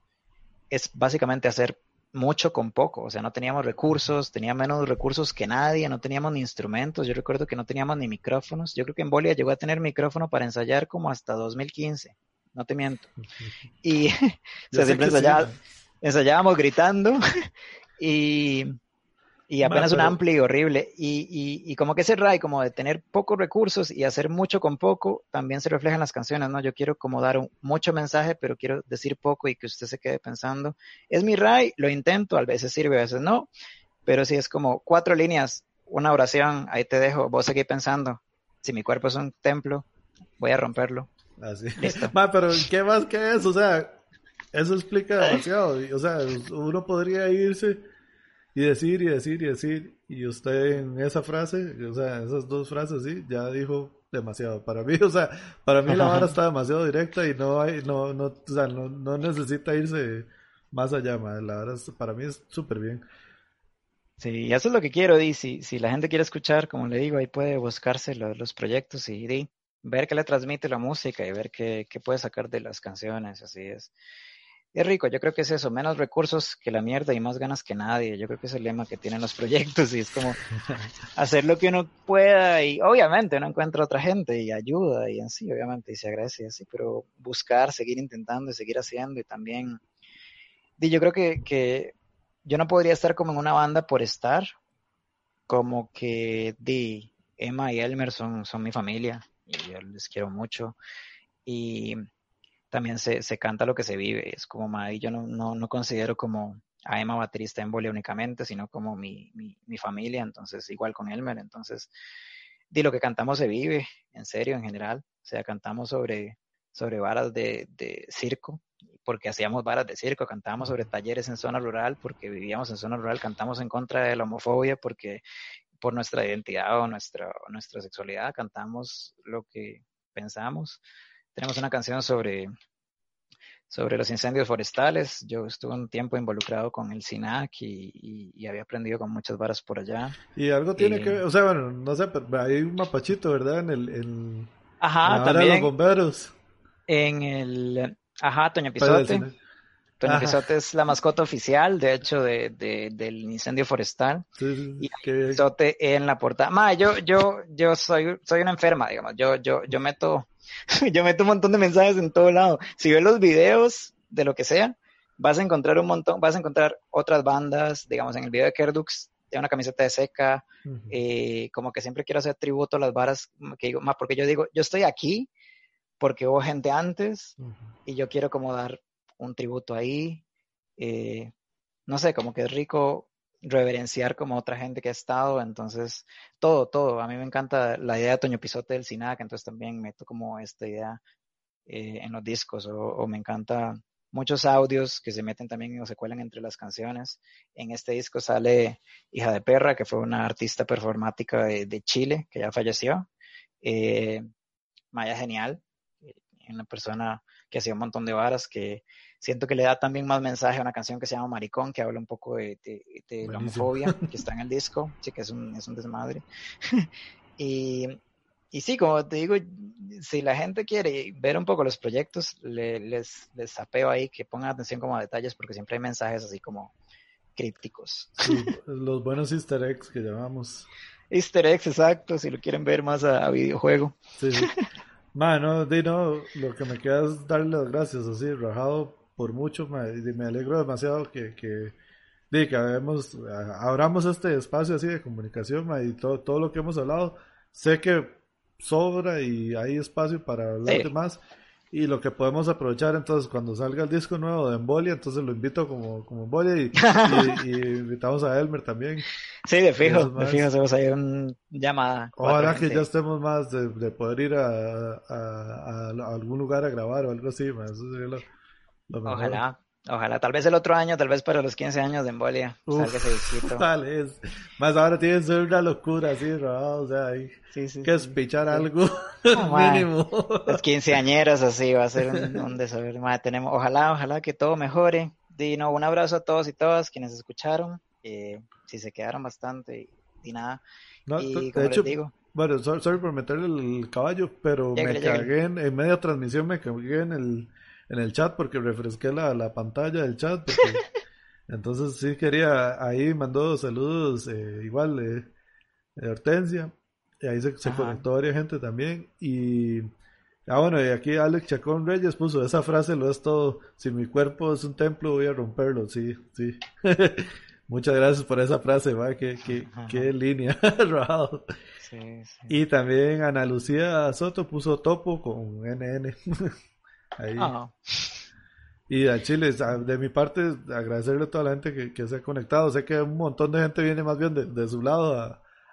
es básicamente hacer mucho con poco, o sea, no teníamos recursos, tenía menos recursos que nadie, no teníamos ni instrumentos, yo recuerdo que no teníamos ni micrófonos, yo creo que en Bolia llegó a tener micrófono para ensayar como hasta 2015, no te miento, y o sea, siempre sí, ensayábamos gritando y, y apenas un pero- ampli horrible. Y, y, y como que ese ray, como de tener pocos recursos y hacer mucho con poco, también se refleja en las canciones, ¿no? Yo quiero como dar un- mucho mensaje, pero quiero decir poco y que usted se quede pensando. Es mi ray, lo intento, a veces sirve, a veces no, pero si es como cuatro líneas, una oración, ahí te dejo, vos seguís pensando. Si mi cuerpo es un templo, voy a romperlo. Así. Listo. Ma, pero ¿qué más que eso? O sea, eso explica demasiado. y, O sea, uno podría irse y decir y decir y decir, y usted en esa frase, o sea, esas dos frases, sí, ya dijo demasiado. Para mí, o sea, para mí la vara está demasiado directa y no hay, no, no, o sea, no, no necesita irse más allá, ma. La vara es- para mí es súper bien. Sí, eso es lo que quiero, Di. Si, si la gente quiere escuchar, como le digo, ahí puede buscarse lo- los proyectos y Di, ver qué le transmite la música y ver qué, qué puede sacar de las canciones, así es. Es rico, yo creo que es eso, menos recursos que la mierda y más ganas que nadie. Yo creo que es el lema que tienen los proyectos y es como hacer lo que uno pueda y obviamente uno encuentra otra gente y ayuda y así, obviamente, y se agradece y así, pero buscar, seguir intentando y seguir haciendo y también, Di, yo creo que, que yo no podría estar como en una banda por estar, como que Di, Emma y Elmer son, son mi familia y yo les quiero mucho y también se, se canta lo que se vive, es como, ma, y yo no, no, no considero como a Emma baterista en Bolia únicamente, sino como mi, mi, mi familia, entonces igual con Elmer, entonces Di, lo que cantamos se vive, en serio, en general, o sea, cantamos sobre, sobre varas de, de circo, porque hacíamos varas de circo, cantábamos sobre talleres en zona rural, porque vivíamos en zona rural, cantamos en contra de la homofobia, porque por nuestra identidad o nuestra, nuestra sexualidad cantamos lo que pensamos. Tenemos una canción sobre, sobre los incendios forestales. Yo estuve un tiempo involucrado con el SINAC y, y, y había aprendido con muchas varas por allá. Y algo tiene Eh, que ver, o sea, bueno, no sé, pero hay un mapachito, ¿verdad? En el, en, Ajá, en de los también bomberos. en el... Ajá, Toño Pisote. Toño. Pisote es la mascota oficial, de hecho, de, de- del incendio forestal. Sí, sí, Y. Pisote en la portada. Ma, yo, yo, yo soy, soy una enferma, digamos. Yo, yo, yo meto, yo meto un montón de mensajes en todo lado. Si ves los videos de lo que sea, vas a encontrar un montón, vas a encontrar otras bandas, digamos, en el video de Kerdux, de una camiseta de seca, eh, como que siempre quiero hacer tributo a las varas que digo, más porque yo digo, yo estoy aquí porque hubo gente antes y yo quiero como dar un tributo ahí. eh, no sé, como que es rico reverenciar como otra gente que ha estado, entonces todo, todo. A mí me encanta la idea de Toño Pisote del SINAC, entonces también meto como esta idea eh, en los discos o, me encanta muchos audios que se meten también o se cuelan entre las canciones. En este disco sale Hija de Perra, que fue una artista performática de, Chile, que ya falleció. Eh, Maya Genial, una persona que hacía un montón de varas, que siento que le da también más mensaje a una canción que se llama Maricón, que habla un poco de, la homofobia, que está en el disco, sí que es un, es un desmadre. y, y sí, como te digo, si la gente quiere ver un poco los proyectos, les, les sapeo ahí que pongan atención como a detalles, porque siempre hay mensajes así como crípticos. los buenos easter eggs que llamamos. Easter eggs, exacto, si lo quieren ver más a, videojuego. Sí, sí. Mano, Dino, lo que me queda es darle las gracias, así, rajado por mucho, me alegro demasiado que, que, de que abramos este espacio así de comunicación y todo, todo lo que hemos hablado. Sé que sobra y hay espacio para hablar de más. Y lo que podemos aprovechar entonces cuando salga el disco nuevo de Embolia, entonces lo invito como, como Embolia y, y, invitamos a Elmer también. Sí, de fijo, de fijo hacemos ahí una llamada. Ojalá que ya estemos más de, poder ir a, a, algún lugar a grabar o algo así, Eso sería Ojalá. Ojalá, tal vez el otro año, tal vez para los 15 años de embolia, salga ese disquito. Tal vez. Más ahora tiene que ser una locura así, o sea, hay que espichar algo mínimo. Los quinceañeros así, va a ser un, un desaber. tenemos, ojalá, ojalá que todo mejore. Dino, un abrazo a todos y todas quienes escucharon, eh, si se quedaron bastante y, nada. y como les digo, bueno, sorry, por meterle el caballo, pero me cagué en, en media transmisión, me cagué en el en el chat porque refresqué la, la pantalla del chat. entonces sí quería, ahí mandó saludos eh, igual eh, de Hortensia. Y ahí se, se conectó varias gente también. Y ah, bueno, y aquí Alex Chacón Reyes puso esa frase, lo es todo. Si mi cuerpo es un templo, voy a romperlo. Sí, sí. Muchas gracias por esa frase, va, qué, qué, qué línea, sí, sí. Y también Ana Lucía Soto puso topo con NN. Ahí. Y a Chile, de mi parte, agradecerle a toda la gente que, se ha conectado. Sé que un montón de gente viene más bien de, su lado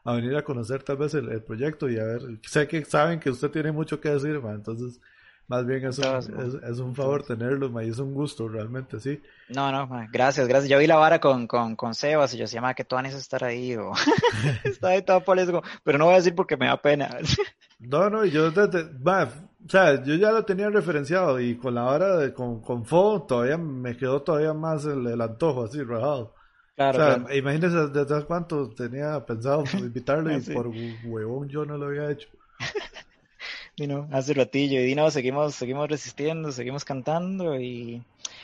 a, venir a conocer tal vez el, proyecto y a ver. Sé que saben que usted tiene mucho que decir, entonces más bien es un, es, un favor tenerlo, y es un gusto realmente, sí. No, no, gracias, gracias. Yo vi la vara con, con, con Sebas y yo decía, que tú van a estar ahí o está ahí todo por eso, pero no voy a decir porque me da pena. no, no, yo, o sea, yo ya lo tenía referenciado y con la hora de, con, con Fo todavía me quedó todavía más el, antojo así, rajado. Claro, o sea, imagínese desde cuánto tenía pensado invitarlo y por huevón yo no lo había hecho. Dino, hace ratillo y Dino, seguimos, seguimos resistiendo, seguimos cantando y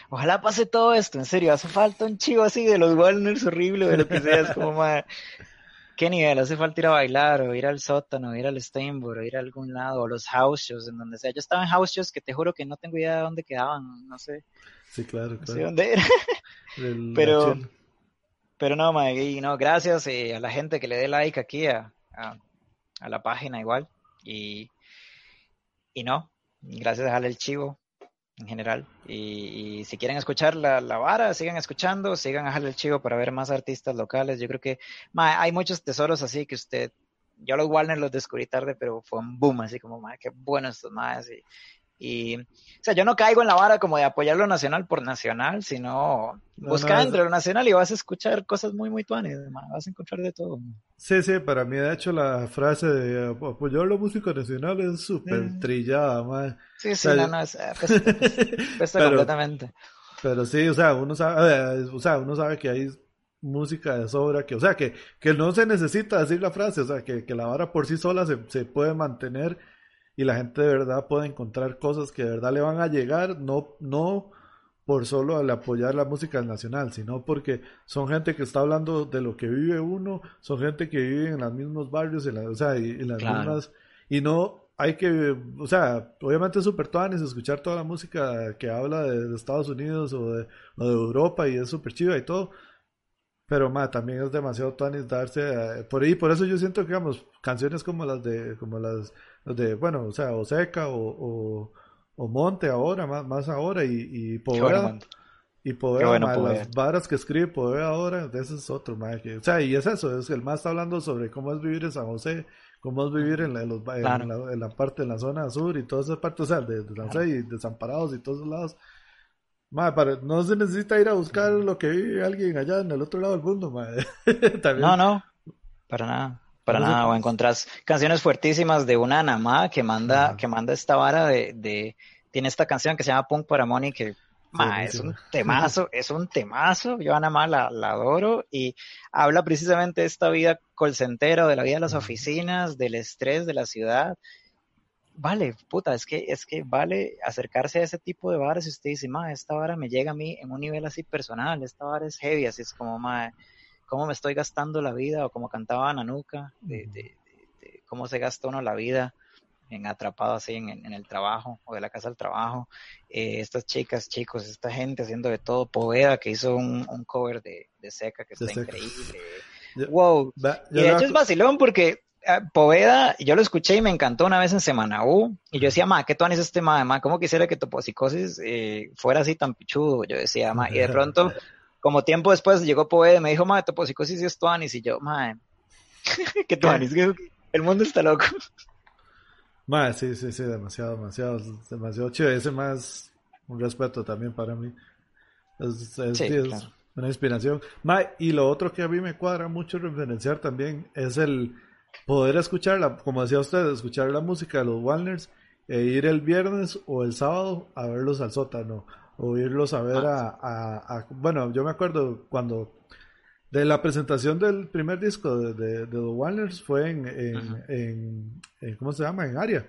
ojalá pase todo esto, en serio, hace falta un chivo así de los Walners horrible, de lo que sea, es como más ¿Qué nivel? Hace falta ir a bailar, o ir al sótano, o ir al Steinburg, o ir a algún lado, o los house shows, en donde sea. Yo estaba en house shows que te juro que no tengo idea de dónde quedaban, no sé. Sí, claro, claro. No sé dónde era. pero, pero no, Maggie, no, gracias eh, a la gente que le dé like aquí a, a, la página igual. Y, y no, gracias a dejarle el chivo en general. Y, si quieren escuchar la, la, vara, sigan escuchando, sigan a el Chivo para ver más artistas locales. Yo creo que hay muchos tesoros así que usted, yo los Warner los descubrí tarde, pero fue un boom, así como, ma, qué bueno estos más. Y, y, o sea, yo no caigo en la vara como de apoyar lo nacional por nacional, sino buscar entre lo nacional y vas a escuchar cosas muy, muy tuanes, vas a encontrar de todo. Sí, sí, para mí, de hecho, la frase de apoyar la música nacional es súper eh. trillada, man. Sí, sí, no, no, es, eh, pues, pues, completamente. Pero sí, o sea, uno sabe, o sea, uno sabe que hay música de sobra, que, o sea, que, que no se necesita decir la frase, o sea, que, que la vara por sí sola se, se puede mantener y la gente de verdad puede encontrar cosas que de verdad le van a llegar, no, no por solo al apoyar la música nacional, sino porque son gente que está hablando de lo que vive uno, son gente que vive en los mismos barrios, en o sea, y, en las mismas, y no hay que, o sea, obviamente es súper tuanis escuchar toda la música que habla de, Estados Unidos o de, o de, Europa y es súper chiva y todo, pero ma, también es demasiado tuanis darse, por ahí, por eso yo siento que, digamos, canciones como las de, como las de, bueno, o sea, Oseca o, o, Monte ahora, más, más ahora, y, y Poveda. y Poveda, las varas que escribe Poveda ahora, ese es otro, que, o sea, y es eso, es el más está hablando sobre cómo es vivir en San José, cómo es vivir en la, en, la, parte, en la zona sur y todas esas partes, o sea, de, de San José y desamparados y todos esos lados. Para, no se necesita ir a buscar lo que vive alguien allá en el otro lado del mundo, No, no, para nada, para nada. O encontrás canciones fuertísimas de una Namá que manda, que manda esta vara de, de, tiene esta canción que se llama Punk para Money que ma, es un temazo, es un temazo. Yo a Namá la, la adoro y habla precisamente de esta vida colcentera, de la vida de las oficinas, del estrés de la ciudad. Vale, puta, es que, es que vale acercarse a ese tipo de varas si usted dice, ma, esta vara me llega a mí en un nivel así personal, esta vara es heavy, así es como, ma, cómo me estoy gastando la vida, o como cantaba Nanuka, de, de, de- de cómo se gasta uno la vida en atrapado así en, en el trabajo, o de la casa al trabajo. Eh, estas chicas, chicos, esta gente haciendo de todo, Poveda, que hizo un, un cover de, de Seca, que está Seca. increíble. Yo- Wow, Va, y de hecho es vacilón porque Poveda, yo lo escuché y me encantó una vez en Semana U, y yo decía, ma, ¿qué tú es este ma, ma? ¿Cómo quisiera que Toposicosis eh, fuera así tan pichudo? Yo decía, ma, y de pronto, como tiempo después llegó Poveda y me dijo, ma, Toposicosis es Tuanis, y yo, ma, ¿qué Tuanis? ¿Qué- El mundo está loco. Ma, sí, sí, sí, demasiado, demasiado, demasiado chido. Ese más un respeto también para mí. Es, es- Sí, sí, es claro. una inspiración. Ma, y lo otro que a mí me cuadra mucho referenciar también es el poder escuchar, la, como decía usted, escuchar la música de los Walners e ir el viernes o el sábado a verlos al sótano o irlos a ver a, a- a- bueno, yo me acuerdo cuando de la presentación del primer disco de, de, de los Walners fue en, en, en- en- ¿cómo se llama? En Aria.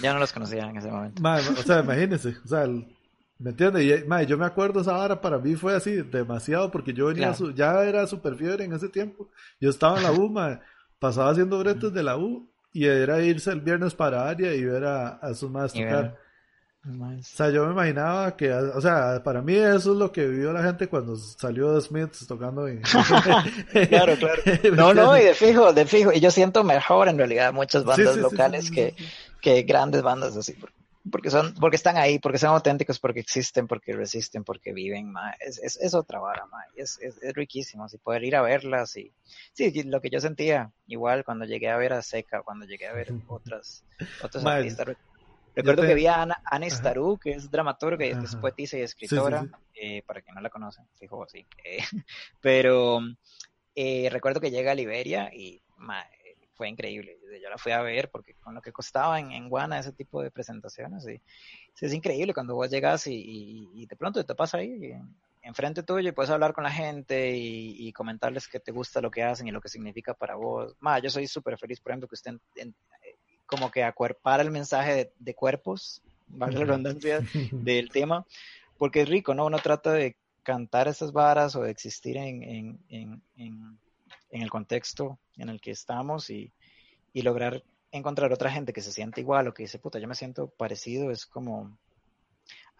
Ya no los conocía en ese momento. Ma, o sea, imagínense, o sea, el- ¿me entiendes? Y, yo me acuerdo esa hora para mí fue así, demasiado, porque yo venía, Claro. su- ya era super fiebre en ese tiempo. Yo estaba en la U, ma, pasaba haciendo bretes de la U y era irse el viernes para Aria y ver a, a sus más tocar. O sea, yo me imaginaba que, o sea, para mí eso es lo que vivió la gente cuando salió de Smiths tocando en... Claro, claro. No, no, y de fijo, de fijo. Y yo siento mejor en realidad muchas bandas sí, sí, locales sí, sí, que, sí. que grandes bandas así. por- Porque son, porque están ahí, porque son auténticos, porque existen, porque resisten, porque viven, ma. Es, es, es otra vara, ma. Es, es, es riquísimo, así poder ir a verlas y, sí, lo que yo sentía, igual cuando llegué a ver a Seca, cuando llegué a ver otras, otros Ma, artistas. Re- Recuerdo te- que vi a Ana, Ana Ajá. Starú, que es dramaturga y es poetisa y sí, escritora, sí. eh, para quien no la conoce, fijo así. eh, pero eh, recuerdo que llega a Liberia y ma, fue increíble. Yo la fui a ver porque con lo que costaba en, en Guana ese tipo de presentaciones. Y, es increíble cuando vos llegas y, y- y de pronto te pasa ahí enfrente tuyo y puedes hablar con la gente y, y comentarles que te gusta lo que hacen y lo que significa para vos. Ma, yo soy súper feliz, por ejemplo, que usted en- en- eh, como que acuerpara el mensaje de, de cuerpos, valga la redundancia, del tema, porque es rico, ¿no? Uno trata de cantar esas varas o de existir en, en, en, el contexto en el que estamos y, y lograr encontrar otra gente que se siente igual o que dice, puta, yo me siento parecido, es como,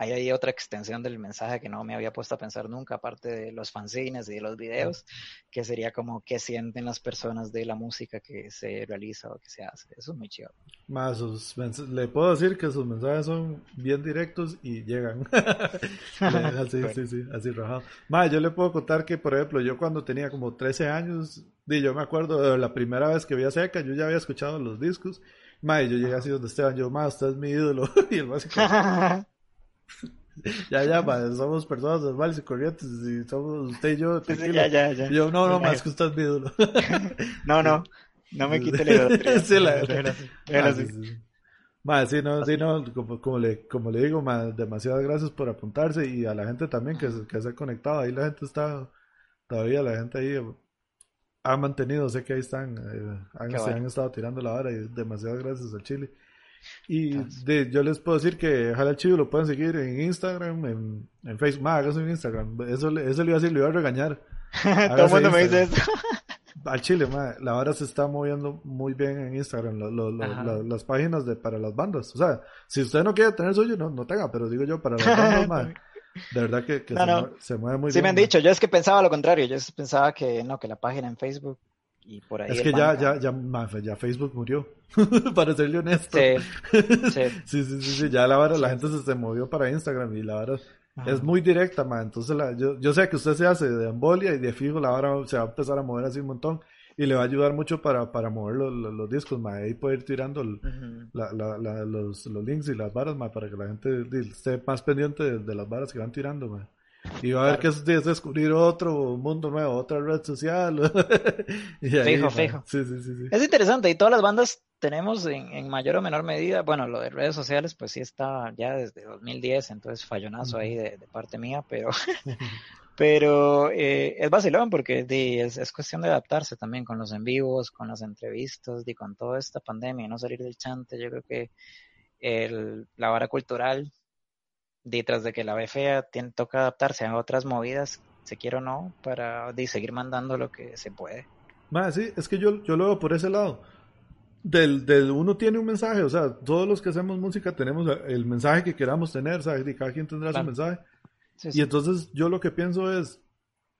hay ahí otra extensión del mensaje que no me había puesto a pensar nunca, aparte de los fanzines y de los videos, que sería como qué sienten las personas de la música que se realiza o que se hace. Eso es muy chido. Ma, sus le puedo decir que sus mensajes son bien directos y llegan. Le- así, sí, sí, así rajado. Ma, yo le puedo contar que, por ejemplo, yo cuando tenía como 13 años, di, yo me acuerdo de la primera vez que vi a Seca, yo ya había escuchado los discos. Ma, y yo llegué así donde Esteban, yo, ma, usted es mi ídolo. y el básico, ya, ya, ma, somos personas normales y corrientes, y somos usted y yo, tranquilo. ya, ya, ya. Yo, no, no, ma, es que usted es mi ídolo. No, no, no me quite la idolatría. Sí, la- déjalo Ah, así. sí, sí, sí. Sí, no, sí, no, como, como le, como le digo, ma, demasiadas gracias por apuntarse y a la gente también que, se- que se ha conectado. Ahí la gente está, todavía la gente ahí ha mantenido, sé que ahí están, eh, han, se bueno. han estado tirando la vara y demasiadas gracias al Chile. Y de- yo les puedo decir que Jala Chivo lo pueden seguir en Instagram, en, en Facebook, ma, hágase en Instagram, eso, le- eso le iba a decir, le iba a regañar. Todo el mundo me dice esto. Al Chile, ma, la vara se está moviendo muy bien en Instagram, lo- lo- lo- Ajá. la- las páginas de para las bandas. O sea, si usted no quiere tener suyo, no, no tenga, pero digo yo, para las bandas, ma, de verdad que, que No, se, no. mue- se mueve muy Sí bien. me han dicho, yo es que pensaba lo contrario, yo pensaba que no, que la página en Facebook y por ahí Es que ya, ya, ya, ya Facebook murió, para serle honesto. Sí, sí. Sí, sí, sí, sí, ya la vara, la gente se, se movió para Instagram y la vara Ajá. es muy directa, ma, entonces la, yo, yo sé que usted se hace de embolia y de fijo la vara se va a empezar a mover así un montón. y le va a ayudar mucho para, para mover los, los, los discos, ma. Ahí puede ir tirando el- Ujú. la, la, la- los, los links y las varas, ma, para que la gente esté más pendiente de, de las varas que van tirando, ma. Y va a ver que es, es descubrir otro mundo nuevo, otra red social. Y ahí, Fijo, fijo. Sí, sí, sí. Es interesante y todas las bandas tenemos en, en mayor o menor medida, bueno, lo de redes sociales pues sí está ya desde 2010, entonces fallonazo ahí de, de parte mía, pero, pero eh, es vacilón porque es, es cuestión de adaptarse también con los en vivos, con las entrevistas y con toda esta pandemia no salir del chante, yo creo que el, la vara cultural, detrás de que la fea, tiene, toca adaptarse a otras movidas, se quiere o no, para seguir mandando lo que se puede. Sí, es que yo, yo lo veo por ese lado. Del, del uno tiene un mensaje, o sea, todos los que hacemos música tenemos el mensaje que queramos tener, ¿sabes? Y cada quien tendrá Claro. su mensaje. Sí, Y entonces yo lo que pienso es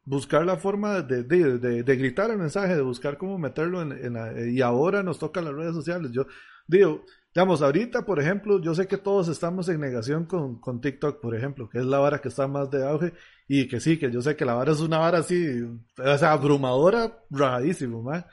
buscar la forma de, de, de- de gritar el mensaje, de buscar cómo meterlo en, en la- y ahora nos toca las redes sociales. Yo digo, digamos, ahorita, por ejemplo, yo sé que todos estamos en negación con, con TikTok, por ejemplo, que es la vara que está más de auge y que sí, que yo sé que la vara es una vara así, o sea, abrumadora, rajadísimo, man.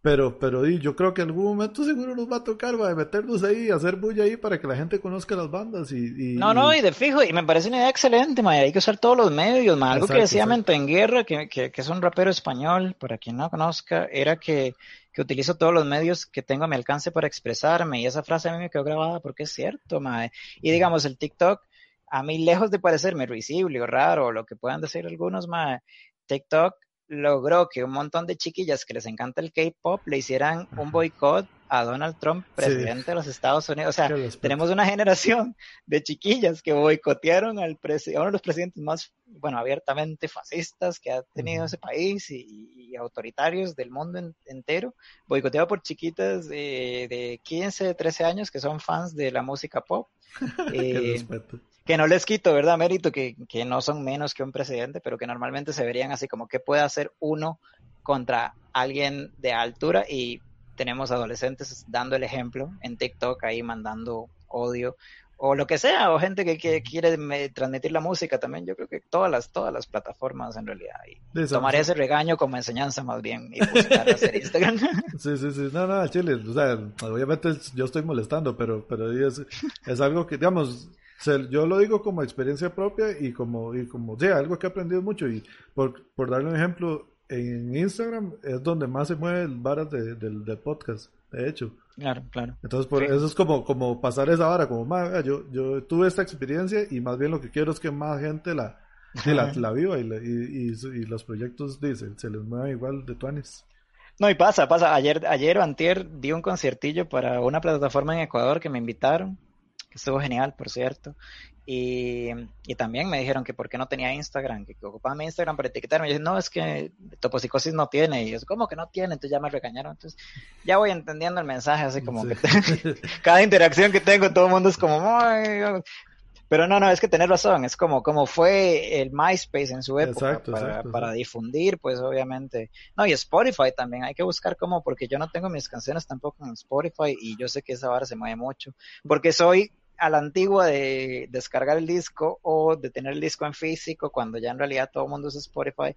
Pero, pero yo creo que en algún momento seguro nos va a tocar, va, meternos ahí, hacer bulla ahí para que la gente conozca las bandas y... y- No, no, y de fijo, y me parece una idea excelente, ma, hay que usar todos los medios, ma. Algo Exacto, que decía exacto. Mento en Guerra, que, que, que es un rapero español, para quien no conozca, era que, que utilizo todos los medios que tengo a mi alcance para expresarme, y esa frase a mí me quedó grabada porque es cierto, ma. Y digamos, el TikTok, a mí lejos de parecerme risible o raro, o lo que puedan decir algunos, ma, TikTok logró que un montón de chiquillas que les encanta el K-pop le hicieran un boicot a Donald Trump, Sí. presidente de los Estados Unidos. O sea, Qué tenemos una generación de chiquillas que boicotearon al a uno de los presidentes más, bueno, abiertamente fascistas que ha tenido Ujú. ese país y, y autoritarios del mundo en- entero, boicoteado por chiquitas de, de 15, 13 años que son fans de la música pop. Qué Eh, respeto. que no les quito, ¿verdad? Mérito, que, que no son menos que un presidente, pero que normalmente se verían así como que puede hacer uno contra alguien de altura y tenemos adolescentes dando el ejemplo en TikTok ahí mandando odio o lo que sea, o gente que, que quiere me- transmitir la música también, yo creo que todas las, todas las plataformas en realidad. Y tomaré ese regaño como enseñanza más bien y hacer Instagram. Sí, sí, sí, no, no, Chile, o sea, obviamente yo estoy molestando, pero, pero es, es algo que, digamos, yo lo digo como experiencia propia y como, y como, sí, algo que he aprendido mucho y por, por darle un ejemplo, en Instagram es donde más se mueven varas de- del, del podcast, de hecho. claro, claro. Entonces, por, Sí. eso es como, como pasar esa vara, como, "Ma, vea, yo, yo tuve esta experiencia y más bien lo que quiero es que más gente la, la, la viva y, la- y, y, los proyectos, dicen, se les muevan igual de tuanes. No, y pasa, pasa. Ayer, ayer o antier di un conciertillo para una plataforma en Ecuador que me invitaron, que estuvo genial, por cierto. Y, y también me dijeron que por qué no tenía Instagram, que ocupaba mi Instagram para etiquetarme. Y yo dije, no, es que Toposicosis no tiene. Y yo, ¿cómo que no tiene? Entonces ya me regañaron. Entonces ya voy entendiendo el mensaje, así como Sí. que cada interacción que tengo, todo el mundo es como, "Ay". pero no, no, es que tener razón, es como, como fue el MySpace en su época Exacto, para, exacto, para exacto. difundir, pues obviamente. No, y Spotify también, hay que buscar como, porque yo no tengo mis canciones tampoco en Spotify y yo sé que esa vara se mueve mucho, porque soy a la antigua de descargar el disco o de tener el disco en físico cuando ya en realidad todo el mundo usa Spotify.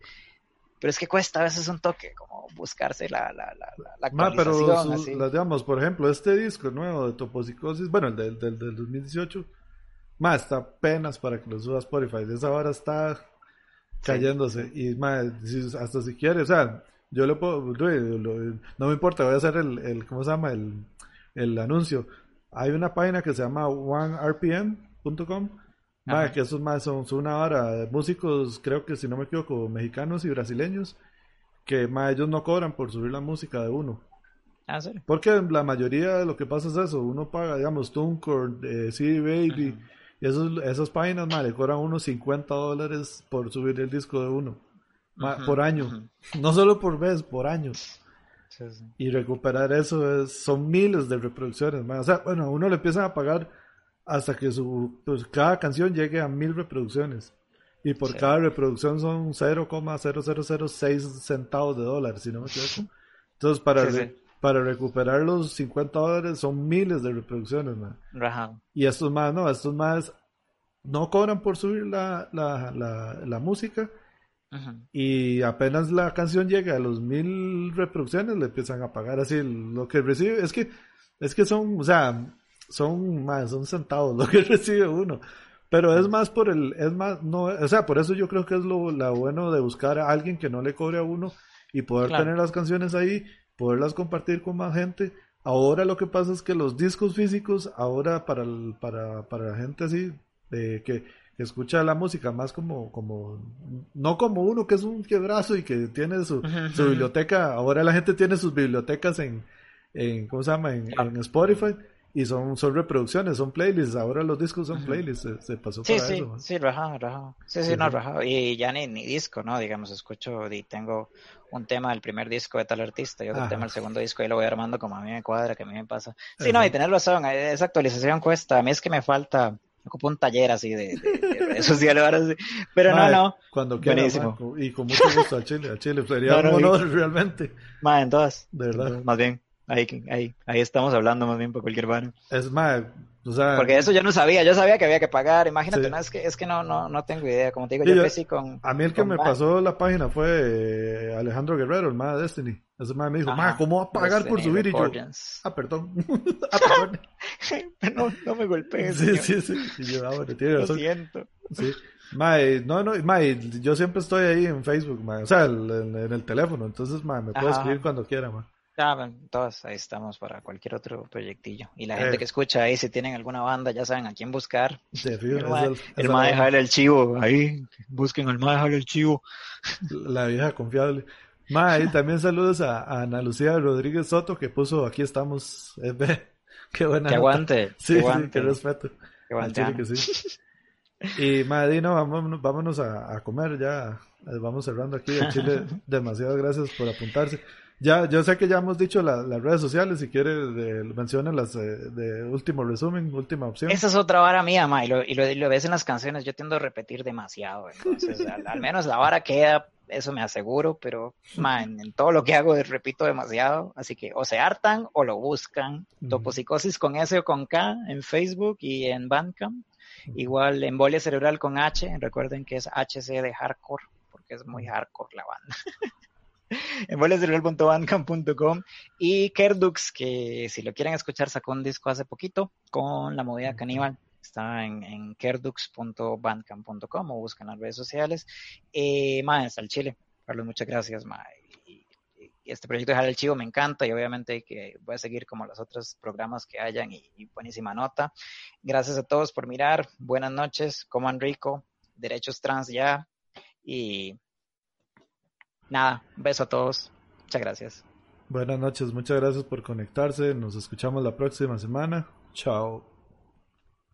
Pero es que cuesta a veces un toque, como buscarse la, la, la, la- pero actualización. su- así. las digamos, por ejemplo, este disco nuevo de Toposicosis, bueno, el del, del, del 2018, más está apenas para que lo suba a Spotify. Esa hora está cayéndose. Y más, hasta si quiere, o sea, yo le puedo, lo- lo- no me importa, voy a hacer el, el ¿cómo se llama? El, el anuncio. Hay una página que se llama onerpm.com. ma, Ajá. que esos más son, son una hora de músicos, creo que si no me equivoco, mexicanos y brasileños, que ma, ellos no cobran por subir la música de uno. Ah, ¿en serio? Porque la mayoría de lo que pasa es eso, uno paga, digamos, TuneCore, eh, CD Baby, y esos, esas páginas, ma, le cobran unos 50 dólares por subir el disco de uno, ma, por año, no solo por vez, por año. Sí, sí. Y recuperar eso es, son miles de reproducciones, ma. o sea, bueno, uno le empiezan a pagar hasta que su, pues, cada canción llegue a mil reproducciones. Y por Sí. cada reproducción son 0,0006 centavos de dólar, si no me equivoco. Entonces, para, re- para recuperar los 50 dólares son miles de reproducciones, man. Rajado. Y estos más, no, estos más no cobran por subir la, la, la, la música Y apenas la canción llega a los mil reproducciones, le empiezan a pagar así lo que recibe. Es que, es que son, o sea, son más, son centavos lo que recibe uno. Pero es más por el, es más, no, o sea, por eso yo creo que es lo, bueno de buscar a alguien que no le cobre a uno y poder tener las canciones ahí, poderlas compartir con más gente. Ahora lo que pasa es que los discos físicos, ahora para, para, para la gente así, de que que escucha la música más como, como, no como uno que es un quebrazo y que tiene su, su biblioteca, ahora la gente tiene sus bibliotecas en, en ¿cómo se llama? En, en Spotify y son, son reproducciones, son playlists, ahora los discos son playlists, se, pasó sí, para sí, eso. Sí, rajado, rajado. Sí, sí, no, rajado. Y ya ni, ni disco, ¿no? Digamos, escucho y tengo un tema del primer disco de tal artista y otro tema del segundo disco y lo voy armando como a mí me cuadra, que a mí me pasa. Sí, no, y tener razón, esa actualización cuesta. A mí es que me falta ocupo un taller así de, redes sociales Pero no, no. Cuando quiera, Buenísimo. y con mucho gusto a Chile, a Chile. Sería un honor realmente. Ma, en todas. De verdad. Más bien, ahí, ahí, ahí estamos hablando más bien por cualquier mano. Es más, o sea, porque eso yo no sabía, yo sabía que había que pagar, imagínate, no, es que es que no, no, no tengo idea, como te digo, yo, crecí con... A mí el que me pasó la página fue eh, Alejandro Guerrero, el más de Destiny. Ese más me dijo, ma, ¿cómo va a pagar por subir? Y yo, ah, perdón, ah, perdón. no, no me golpees. Sí, sí, sí. Y yo, ah, bueno, tiene razón. Lo siento. Sí. Mae, no, no, mae, yo siempre estoy ahí en Facebook, mae, o sea, en, el teléfono, entonces, mae, me puede escribir cuando quiera, mae. Ah, todos ahí estamos para cualquier otro proyectillo. Y la gente eh. que escucha ahí, si tienen alguna banda, ya saben a quién buscar. el más dejar el chivo, ahí, busquen al más dejar el chivo. La vieja confiable. Ma, y también saludos a, Ana Lucía Rodríguez Soto que puso aquí estamos. Eh, qué buena. Que aguante. Sí, sí, qué respeto. Que aguante. Que sí. Y Madino, vámonos, vámonos a, a, comer ya. Eh, vamos cerrando aquí. A Chile, demasiadas gracias por apuntarse. Ya, yo sé que ya hemos dicho las redes sociales, si quiere mencionen las de último resumen, última opción. Esa es otra vara mía, ma, y lo, y lo, ves en las canciones, yo tiendo a repetir demasiado, entonces al, menos la vara queda, eso me aseguro, pero ma, en, todo lo que hago repito demasiado, así que o se hartan o lo buscan, toposicosis con S o con K en Facebook y en Bandcamp, igual embolia cerebral con H, recuerden que es HC de hardcore, porque es muy hardcore la banda. En vuelesdelreal.bandcamp.com y Kerdux, que si lo quieren escuchar, sacó un disco hace poquito con la movida caníbal. Está en, en kerdux.bandcamp.com o buscan las redes sociales. Eh, más al Chile. Carlos, muchas gracias, ma. Y, este proyecto de el Chivo me encanta y obviamente que voy a seguir como los otros programas que hayan y, y buenísima nota. Gracias a todos por mirar. Buenas noches. Coman rico. Derechos trans ya. Y nada, un beso a todos. Muchas gracias. Buenas noches, muchas gracias por conectarse. Nos escuchamos la próxima semana. Chao.